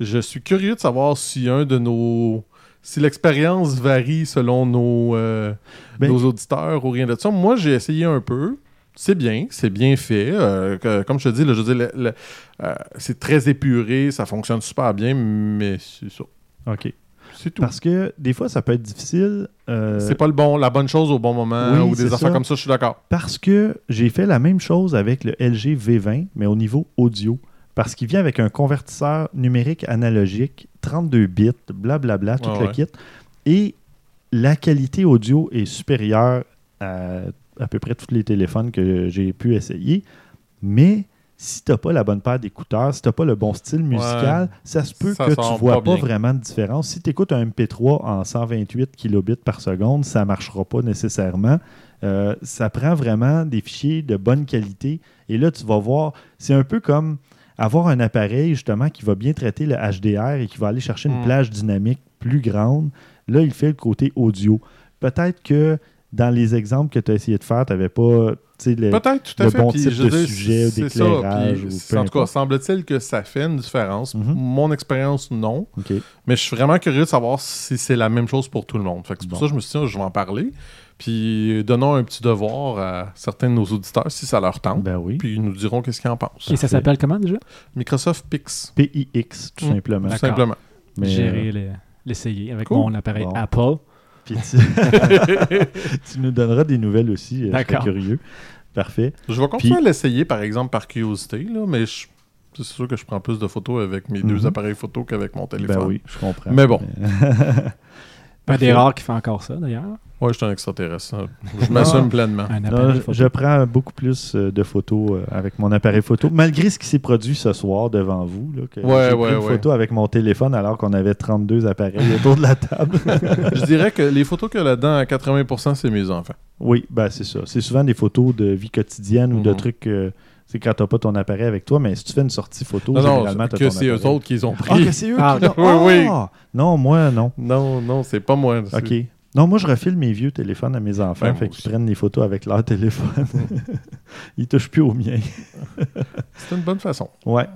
je suis curieux de savoir si un de nos. Si l'expérience varie selon nos, euh, Ben- nos auditeurs ou rien de ça. Moi, j'ai essayé un peu. C'est bien, c'est bien fait. Euh, que- comme je te dis, là, je le- le- euh, c'est très épuré, ça fonctionne super bien, mais c'est ça. OK. C'est tout. Parce que des fois, ça peut être difficile. C'est pas le bon, la bonne chose au bon moment Oui, ou des affaires ça. comme ça, je suis d'accord. Parce que j'ai fait la même chose avec le LG V20, mais au niveau audio. Parce qu'il vient avec un convertisseur numérique analogique, 32 bits, blablabla, tout Ouais, le ouais. kit. Et la qualité audio est supérieure à à peu près tous les téléphones que j'ai pu essayer. Mais si tu n'as pas la bonne paire d'écouteurs, si tu n'as pas le bon style musical, ça se peut Ça que tu vois pas vraiment de différence. Si tu écoutes un MP3 en 128 kilobits par seconde, ça ne marchera pas nécessairement. Euh, ça prend vraiment des fichiers de bonne qualité. Et là, tu vas voir, c'est un peu comme avoir un appareil justement qui va bien traiter le HDR et qui va aller chercher une Mm. plage dynamique plus grande. Là, il fait le côté audio. Peut-être que dans les exemples que tu as essayé de faire, tu n'avais pas le- Peut-être, tout à le fait. bon puis type je de dire, sujet ça, d'éclairage puis ou peu En tout cas, semble-t-il que ça fait une différence. Mhm. Mon expérience, non. Mais je suis vraiment curieux de savoir si c'est la même chose pour tout le monde. Fait que c'est pour ça que je me suis dit, je vais en parler. Puis donnons un petit devoir à certains de nos auditeurs si ça leur tente. Ben oui. Puis ils nous diront qu'est-ce qu'ils en pensent. Et ça s'appelle comment déjà? Microsoft Pix, PIX, tout Mm. simplement. tout simplement. Mais, Gérer euh, le- l'essayer avec Cool. mon appareil Bon. Apple. puis tu... tu nous donneras des nouvelles aussi. euh, D'accord. curieux. Parfait. Je vais continuer Puis- à l'essayer, par exemple, par curiosité, là, mais je- c'est sûr que je prends plus de photos avec mes Mhm. deux appareils photo qu'avec mon téléphone. Ben oui, je comprends. Mais bon. Un des rares qui fait encore ça d'ailleurs. Ouais, je suis un extraterrestre. Je m'assume pleinement. Non, appareil je, prends beaucoup plus euh, de photos euh, avec mon appareil photo, malgré ce qui s'est produit ce soir devant vous. Là, que Ouais, j'ai ouais, pris une ouais. photo avec mon téléphone alors qu'on avait 32 appareils autour de la table. je dirais que les photos qu'il y a là-dedans, à 80%, c'est mes enfants. oui, ben c'est ça. C'est souvent des photos de vie quotidienne ou de Mhm. trucs. euh, c'est quand t'as pas ton appareil avec toi, mais si tu fais une sortie photo, Non, généralement, que c'est eux autres qui les ont Ah, pris. que c'est eux Ah, qui l'ont. oui, oui. Ah! Non, moi, non. Non, non, c'est pas moi. OK. Non, moi, je refile mes vieux téléphones à mes enfants, Ben, fait qu'ils prennent des photos avec leur téléphone. Ils touchent plus au mien. C'est une bonne façon. Ouais.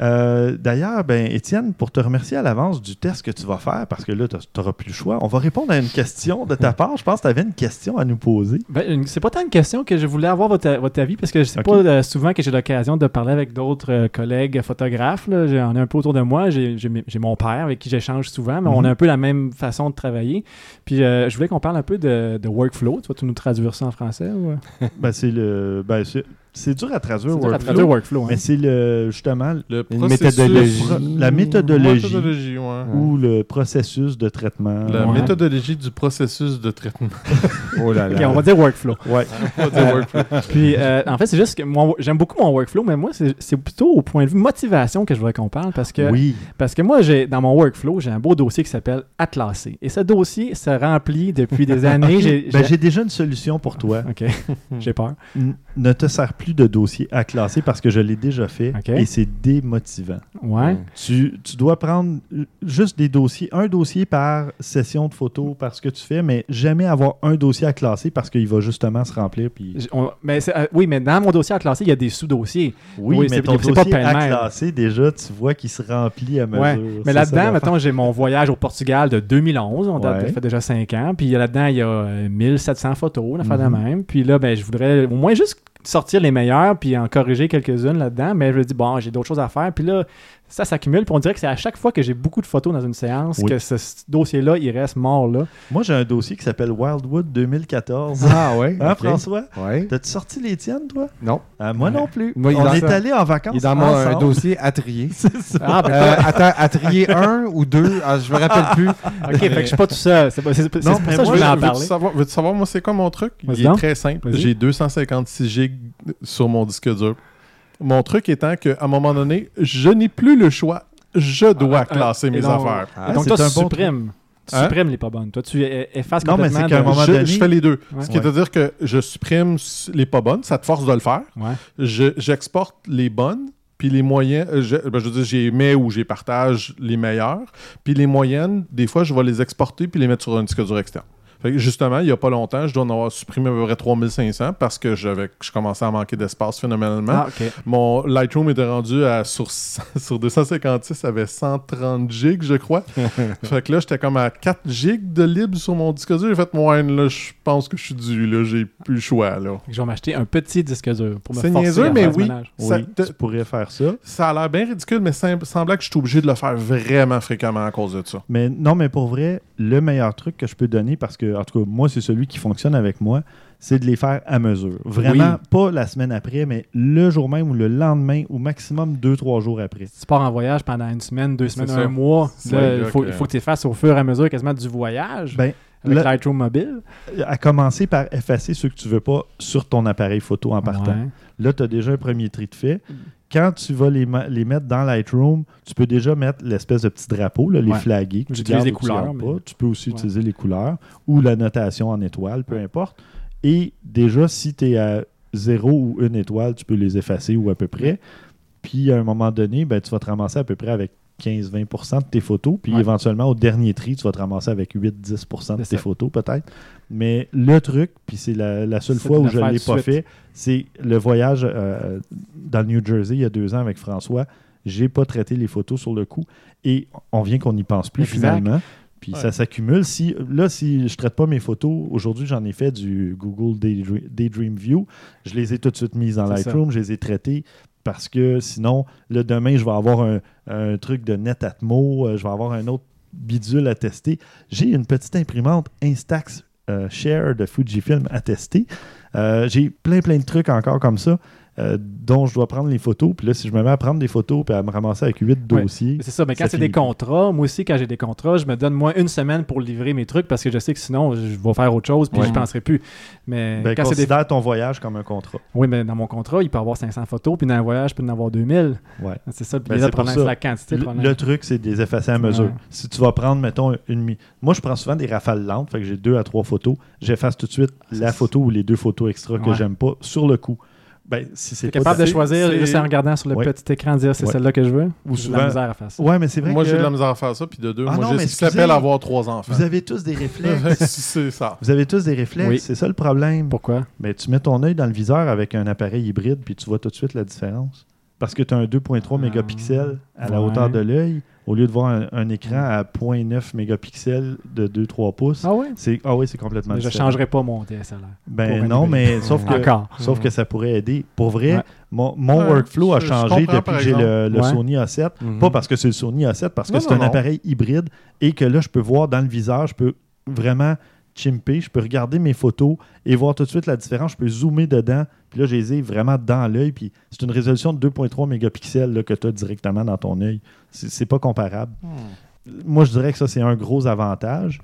Euh, D'ailleurs, ben, Étienne, pour te remercier à l'avance du test que tu vas faire, parce que là, tu n'auras plus le choix, on va répondre à une question de ta part. Je pense que tu avais une question à nous poser. Ben, c'est pas tant une question que je voulais avoir votre, votre avis parce que c'est Ok. pas euh, souvent que j'ai l'occasion de parler avec d'autres euh, collègues photographes. là. J'en ai un peu autour de moi. J'ai mon père avec qui j'échange souvent, mais on Mhm. a un peu la même façon de travailler. Puis euh, je voulais qu'on parle un peu de, de workflow. Tu vas tout nous traduire ça en français ou... Ben, c'est le. Ben, c'est- dur à traduire, C'est dur à workflow, traduire workflow. hein. mais c'est le justement Le méthodologie. la méthodologie Méthodologie, ouais. ou le processus de traitement. La Ouais. méthodologie du processus de traitement. Oh là on va dire workflow. Ouais. On va dire workflow. Puis, euh, en fait, c'est juste que mon- j'aime beaucoup mon workflow, mais moi, c'est plutôt au point de vue motivation que je voudrais qu'on parle parce que, Oui. parce que moi, j'ai dans mon workflow, j'ai un beau dossier qui s'appelle Atlasé. Et ce dossier se remplit depuis des années. J'ai- Ben, j'ai- déjà une solution pour toi. Ok, j'ai peur. N- ne te sers plus de dossier à classer parce que je l'ai déjà fait et c'est démotivant. Ouais. Tu, tu dois prendre euh, juste des dossiers, un dossier par session de photo par ce que tu fais, mais jamais avoir un dossier à classer parce qu'il va justement se remplir. Puis... On- mais euh, oui, mais dans mon dossier à classer, il y a des sous-dossiers. Oui, Oui, mais ton pas dossier à classer, déjà, tu vois qu'il se remplit à mesure. Ouais. Mais là-dedans, mettons, j'ai mon voyage au Portugal de 2011. On date, Ouais. ça fait déjà 5 ans. Puis là-dedans, il y a euh, 1700 photos, une affaire Mhm. de même. Puis là, ben, je voudrais au moins juste sortir les meilleures puis en corriger quelques-unes là-dedans. Mais je me dis, bon, j'ai d'autres choses à faire. Puis là, ça s'accumule. Puis on dirait que c'est à chaque fois que j'ai beaucoup de photos dans une séance Oui. que ce, dossier-là, il reste mort là. Moi, j'ai un dossier qui s'appelle Wildwood 2014. Ah ouais. Hein. François? Ouais. T'as-tu sorti les tiennes, toi? Non. Ah, moi Ouais. non plus. Moi, On est allé en vacances Il est dans mon un ensemble. dossier à trier. C'est ça. Ah, ben, Euh, attends, à trier un ou deux, ah, je me rappelle plus. ok, fait que je suis pas tout seul. C'est c'est- c'est Non, pour mais ça que je voulais en Veux-tu parler. savoir, veux-tu savoir, moi, c'est quoi mon truc? Vas-y Il est très simple. Vas-y. J'ai 256 gigs sur mon disque dur. Mon truc étant qu'à un moment donné, je n'ai plus le choix. Je dois Ah, ah, classer mes donc- affaires. Ah, donc, toi, tu supprimes. Tu Hein? supprimes les pas bonnes. Toi, tu e- effaces Non, mais complètement. c'est qu'à un moment je, donné- je fais les deux. Ouais. Ce qui veut dire que je supprime les pas bonnes, ça te force de le faire. Ouais. Je- J'exporte les bonnes, puis les moyennes, euh, je, ben, je veux dire, j'ai mets ou j'ai partage les meilleures, puis les moyennes, des fois, je vais les exporter puis les mettre sur un disque dur externe. Fait que justement, il n'y a pas longtemps, je dois en avoir supprimé à peu près 3500 parce que j'avais, je commençais à manquer d'espace phénoménalement. Ah. Mon Lightroom était rendu à, sur, sur 256, ça avait 130 gigs, je crois. fait que là, j'étais comme à 4 gigs de libre sur mon disque dur. J'ai fait, moi, là, je pense que je suis dû, là, j'ai plus le choix, là. Je vais m'acheter un petit disque dur pour me forcer niaiseux, à mais faire ce oui. ménage. Ça Oui, tu pourrais faire ça. Ça a l'air bien ridicule, mais sem- semblait que je suis obligé de le faire vraiment fréquemment à cause de ça. Mais non, mais pour vrai, le meilleur truc que je peux donner, parce que, en tout cas, moi, c'est celui qui fonctionne avec moi, c'est de les faire à mesure. Vraiment, pas la semaine après, mais le jour même ou le lendemain, ou maximum deux, trois jours après. Si tu pars en voyage pendant une semaine, deux semaines, ça. un mois, il faut, que- faut que tu les fasses au fur et à mesure quasiment du voyage Ben, avec le- Lightroom mobile. à commencer par effacer ceux que tu veux pas sur ton appareil photo en partant. Ouais. Là, tu as déjà un premier tri de fait. Quand tu vas les, mettre dans Lightroom, tu peux déjà mettre l'espèce de petit drapeau, là, les Ouais. que tu J'utilise gardes les tu couleurs, gardes mais- pas. Tu peux aussi Ouais. utiliser les couleurs ou la notation en étoile, peu importe. Et déjà, si tu es à zéro ou une étoile, tu peux les effacer ou à peu près. Puis à un moment donné, ben, tu vas te ramasser à peu près avec 15-20% de tes photos. Puis Ouais. éventuellement, au dernier tri, tu vas te ramasser avec 8-10% de tes ça. photos, peut-être. Mais le truc, puis c'est la, la seule fois où je ne l'ai pas suite. fait, c'est le voyage euh, dans le New Jersey il y a deux ans avec François. J'ai pas traité les photos sur le coup et on vient qu'on n'y pense plus Exact. finalement. Puis Ouais. ça s'accumule. Si, là, si je traite pas mes photos, aujourd'hui, j'en ai fait du Google Daydream, Daydream View. Je les ai tout de suite mises dans ça. Lightroom. Je les ai traitées parce que sinon, le demain, je vais avoir un, un truc de Netatmo. euh, Je vais avoir un autre bidule à tester. J'ai une petite imprimante Instax Share de Fujifilm à tester. Euh, J'ai plein, plein de trucs encore comme ça. Euh, dont je dois prendre les photos. Puis là, si je me mets à prendre des photos puis à me ramasser avec huit Ouais. dossiers, C'est ça, mais quand c'est des contrats, moi aussi, quand j'ai des contrats, je me donne moins une semaine pour livrer mes trucs parce que je sais que sinon, je vais faire autre chose puis Ouais. je penserai plus. Mais ben, quand c'est des... considère ton voyage comme un contrat. Oui, mais dans mon contrat, il peut y avoir 500 photos, puis dans un voyage, il peut y en avoir 2000. Ouais. C'est ça, puis Ben, là, pour problème, ça. c'est la quantité. le Le, truc, c'est de les effacer à mesure. Ouais. Si tu vas prendre, mettons, une Moi, je prends souvent des rafales lentes, fait que j'ai deux à trois photos. J'efface tout de suite la photo ou les deux photos extra que j'aime pas sur le coup. Ben, si c'est capable de choisir c'est- juste en regardant sur le Ouais. petit écran, dire c'est Ouais. celle-là que je veux. Ou J'ai de souvent- la misère à faire ça. Ouais, mais c'est vrai Moi, que j'ai de la misère à faire ça, puis de deux, Ah moi, non, j'ai mais ce s'appelle avoir trois enfants. vous avez tous des réflexes. c'est ça. vous avez tous des réflexes. Oui. C'est ça le problème. Pourquoi? Ben, tu mets ton œil dans le viseur avec un appareil hybride, puis tu vois tout de suite la différence. parce que tu as un 2.3 Ah. mégapixels à la hauteur de l'œil, au lieu de voir un, un écran à 0.9 mégapixels de 2-3 pouces. Ah ouais? C'est, ah oui, c'est complètement Mais je différent. changerai pas mon DSLR. Ben non, mais sauf que, Encore. sauf que ça pourrait aider. Pour vrai, Ouais. mon, mon Ouais, workflow a changé depuis que j'ai le, le Ouais. Sony A7. Mhm. Pas parce que c'est le Sony A7, parce que c'est un non. appareil hybride et que là, je peux voir dans le viseur, je peux vraiment chimper, je peux regarder mes photos et voir tout de suite la différence. Je peux zoomer dedans, puis là, je les ai vraiment dans l'œil. Puis c'est une résolution de 2.3 mégapixels là, que tu as directement dans ton œil. C'est pas comparable. Moi, je dirais que ça, c'est un gros avantage.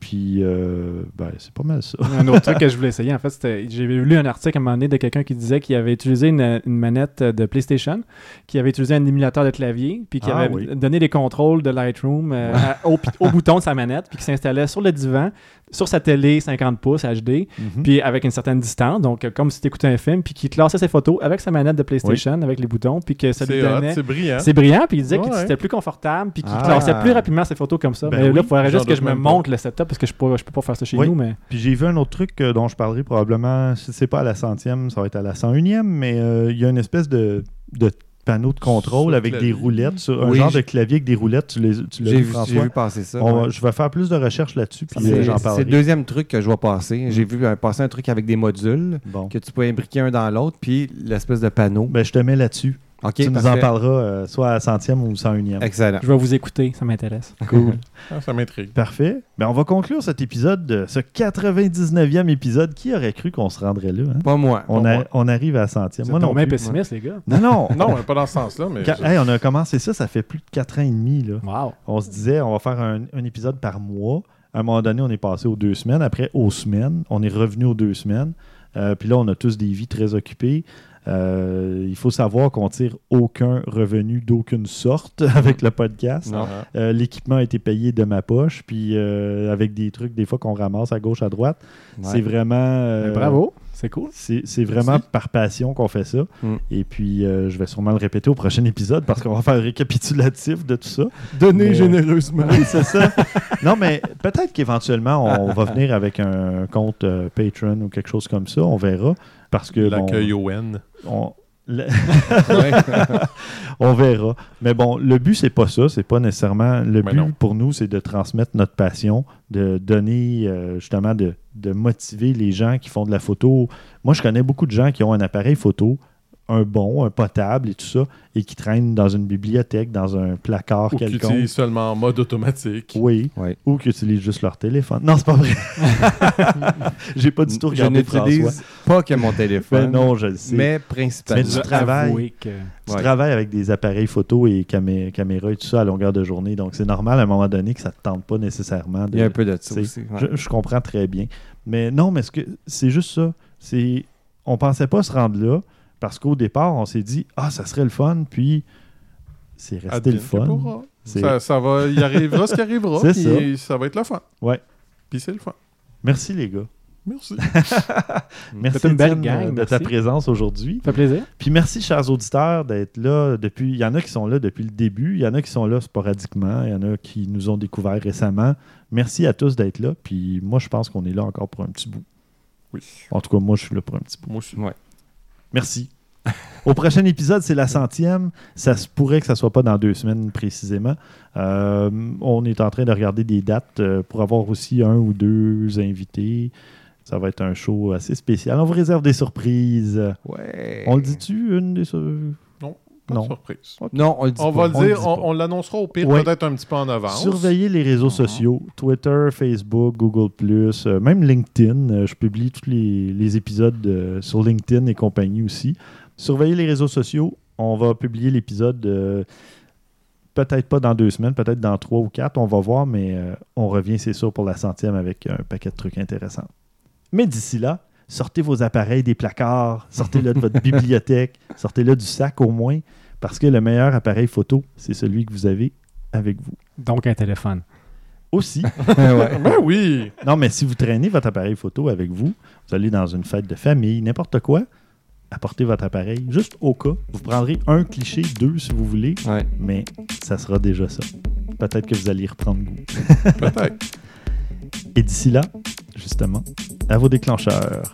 Puis, euh, ben, c'est pas mal ça. Un autre truc que je voulais essayer, en fait, c'était. J'ai lu un article à un moment donné de quelqu'un qui disait qu'il avait utilisé une, une manette de PlayStation, qui avait utilisé un émulateur de clavier, puis qui Ah, avait oui. donné des contrôles de Lightroom euh, à- au, pi- au bouton de sa manette, puis qui s'installait sur le divan, sur sa télé 50 pouces HD, Mhm. puis avec une certaine distance, donc euh, comme si tu écoutais un film, puis qui classait ses photos avec sa manette de PlayStation, avec les boutons, puis que ça lui donnait. c'est brillant. C'est brillant, puis il disait que Ouais. c'était plus confortable, puis qu'il Ah. classait plus rapidement ses photos comme ça. Ben mais là, il faudrait juste que je me montre le setup, parce que je peux, je peux pas faire ça chez Oui. nous, mais. Puis j'ai vu un autre truc euh, dont je parlerai probablement, si c'est pas à la centième, ça va être à la 101e, mais euh, il y a une espèce de, de panneau de contrôle avec des roulettes, sur un Oui, genre de clavier avec des roulettes, tu les- tu l'as vu, j'ai François? vu passer ça. On va- ouais. je vais faire plus de recherches là-dessus, puis C'est euh, j'en c'est parlerai. le deuxième truc que je vois passer. J'ai vu euh, passer un truc avec des modules Bon. que tu peux imbriquer un dans l'autre, puis l'espèce de panneau. Ben, je te mets là-dessus. OK, tu nous en parleras euh, soit à la centième ou 101e. Excellent. Je vais vous écouter, ça m'intéresse. Cool. Ah, ça m'intrigue. Parfait. Ben, on va conclure cet épisode, de ce 99e épisode. Qui aurait cru qu'on se rendrait là? hein? Pas moi. On, Pas a- moi. on arrive à la centième. Vous Moi non pessimiste, les gars. Non, non. Non, pas dans ce sens-là, mais. Quand- hey, on a commencé ça, ça fait plus de 4 ans et demi. Là. Wow. On se disait, on va faire un, un épisode par mois. À un moment donné, on est passé aux deux semaines. Après, aux semaines. On est revenu aux deux semaines. Euh, Puis là, on a tous des vies très occupées. Euh, il faut savoir qu'on tire aucun revenu d'aucune sorte avec le podcast. Euh, L'équipement a été payé de ma poche, puis euh, avec des trucs des fois qu'on ramasse à gauche, à droite. Ouais. C'est vraiment... Bravo, c'est cool. C'est vraiment Merci. par passion qu'on fait ça. Mm. Et puis, euh, je vais sûrement le répéter au prochain épisode parce qu'on va faire un récapitulatif de tout ça. Donnez Mais- généreusement. Oui, c'est ça. non, mais peut-être qu'éventuellement, on va venir avec un compte euh, Patreon ou quelque chose comme ça. On verra. Parce que. bon, L'accueil ON. on, verra. Mais bon, le but, c'est pas ça. C'est pas nécessairement. Le Mais but non. pour nous, c'est de transmettre notre passion, de donner, euh, justement, de, de motiver les gens qui font de la photo. Moi, je connais beaucoup de gens qui ont un appareil photo, un bon, un potable et tout ça, et qui traînent dans une bibliothèque, dans un placard Ou qui quelconque. utilise seulement en mode automatique. Oui. Ou qui utilisent juste leur téléphone. Non, c'est pas vrai. J'ai pas du tout Je regardé François. n'utilise pas que mon Ben téléphone. non, je le sais. Mais Mais principalement. du travail. Avouer que- Tu Ouais. travailles avec des appareils photo et camé- caméras et tout ça à longueur de journée. Donc, c'est normal à un moment donné que ça ne te tente pas nécessairement. De, Il y a un peu de ça tu aussi. sais, ouais. je, je comprends très bien. Mais non, mais ce que c'est juste ça. C'est On pensait pas se rendre là parce qu'au départ, on s'est dit Ah, ça serait le fun. Puis, c'est resté le fun. Ça, ça va, il arrivera ce qui arrivera. Puis ça. va être le fun. Ouais. Puis c'est le fun. Merci, les gars. Merci. Merci une belle gang, euh, de merci. ta présence aujourd'hui. Ça fait plaisir. Puis merci, chers auditeurs, d'être là depuis. Il y en a qui sont là depuis le début, il y en a qui sont là sporadiquement, il y en a qui nous ont découvert récemment. Merci à tous d'être là. Puis moi, je pense qu'on est là encore pour un petit bout. Oui. En tout cas, moi, je suis là pour un petit bout. Moi aussi. Merci. Au prochain épisode, c'est la centième. Ça se pourrait que ça soit pas dans deux semaines précisément. Euh, on est en train de regarder des dates euh, pour avoir aussi un ou deux invités. Ça va être un show assez spécial. On vous réserve des surprises. Ouais. On le dit-tu, une des sur- Pas Non. de surprise. Non, on le dit On pas. va on le dire, on, l'annoncera au pire Ouais. peut-être un petit peu en avance. Surveillez les réseaux Mhm. sociaux, Twitter, Facebook, Google+, euh, même LinkedIn. Euh, je publie tous les, les épisodes euh, sur LinkedIn et compagnie aussi. Surveillez les réseaux sociaux. On va publier l'épisode euh, peut-être pas dans deux semaines, peut-être dans trois ou quatre. On va voir, mais euh, on revient, c'est sûr, pour la centième avec un paquet de trucs intéressants. Mais d'ici là, sortez vos appareils des placards, sortez-le de votre bibliothèque, sortez-le du sac au moins, parce que le meilleur appareil photo, c'est celui que vous avez avec vous. Donc, un téléphone. Aussi, Ouais. Ben oui. non, mais si vous traînez votre appareil photo avec vous, vous allez dans une fête de famille, n'importe quoi, apportez votre appareil, juste au cas. Vous prendrez un cliché, deux si vous voulez, Ouais. mais ça sera déjà ça. Peut-être que vous allez y reprendre goût. Peut-être. Et d'ici là, justement, à vos déclencheurs.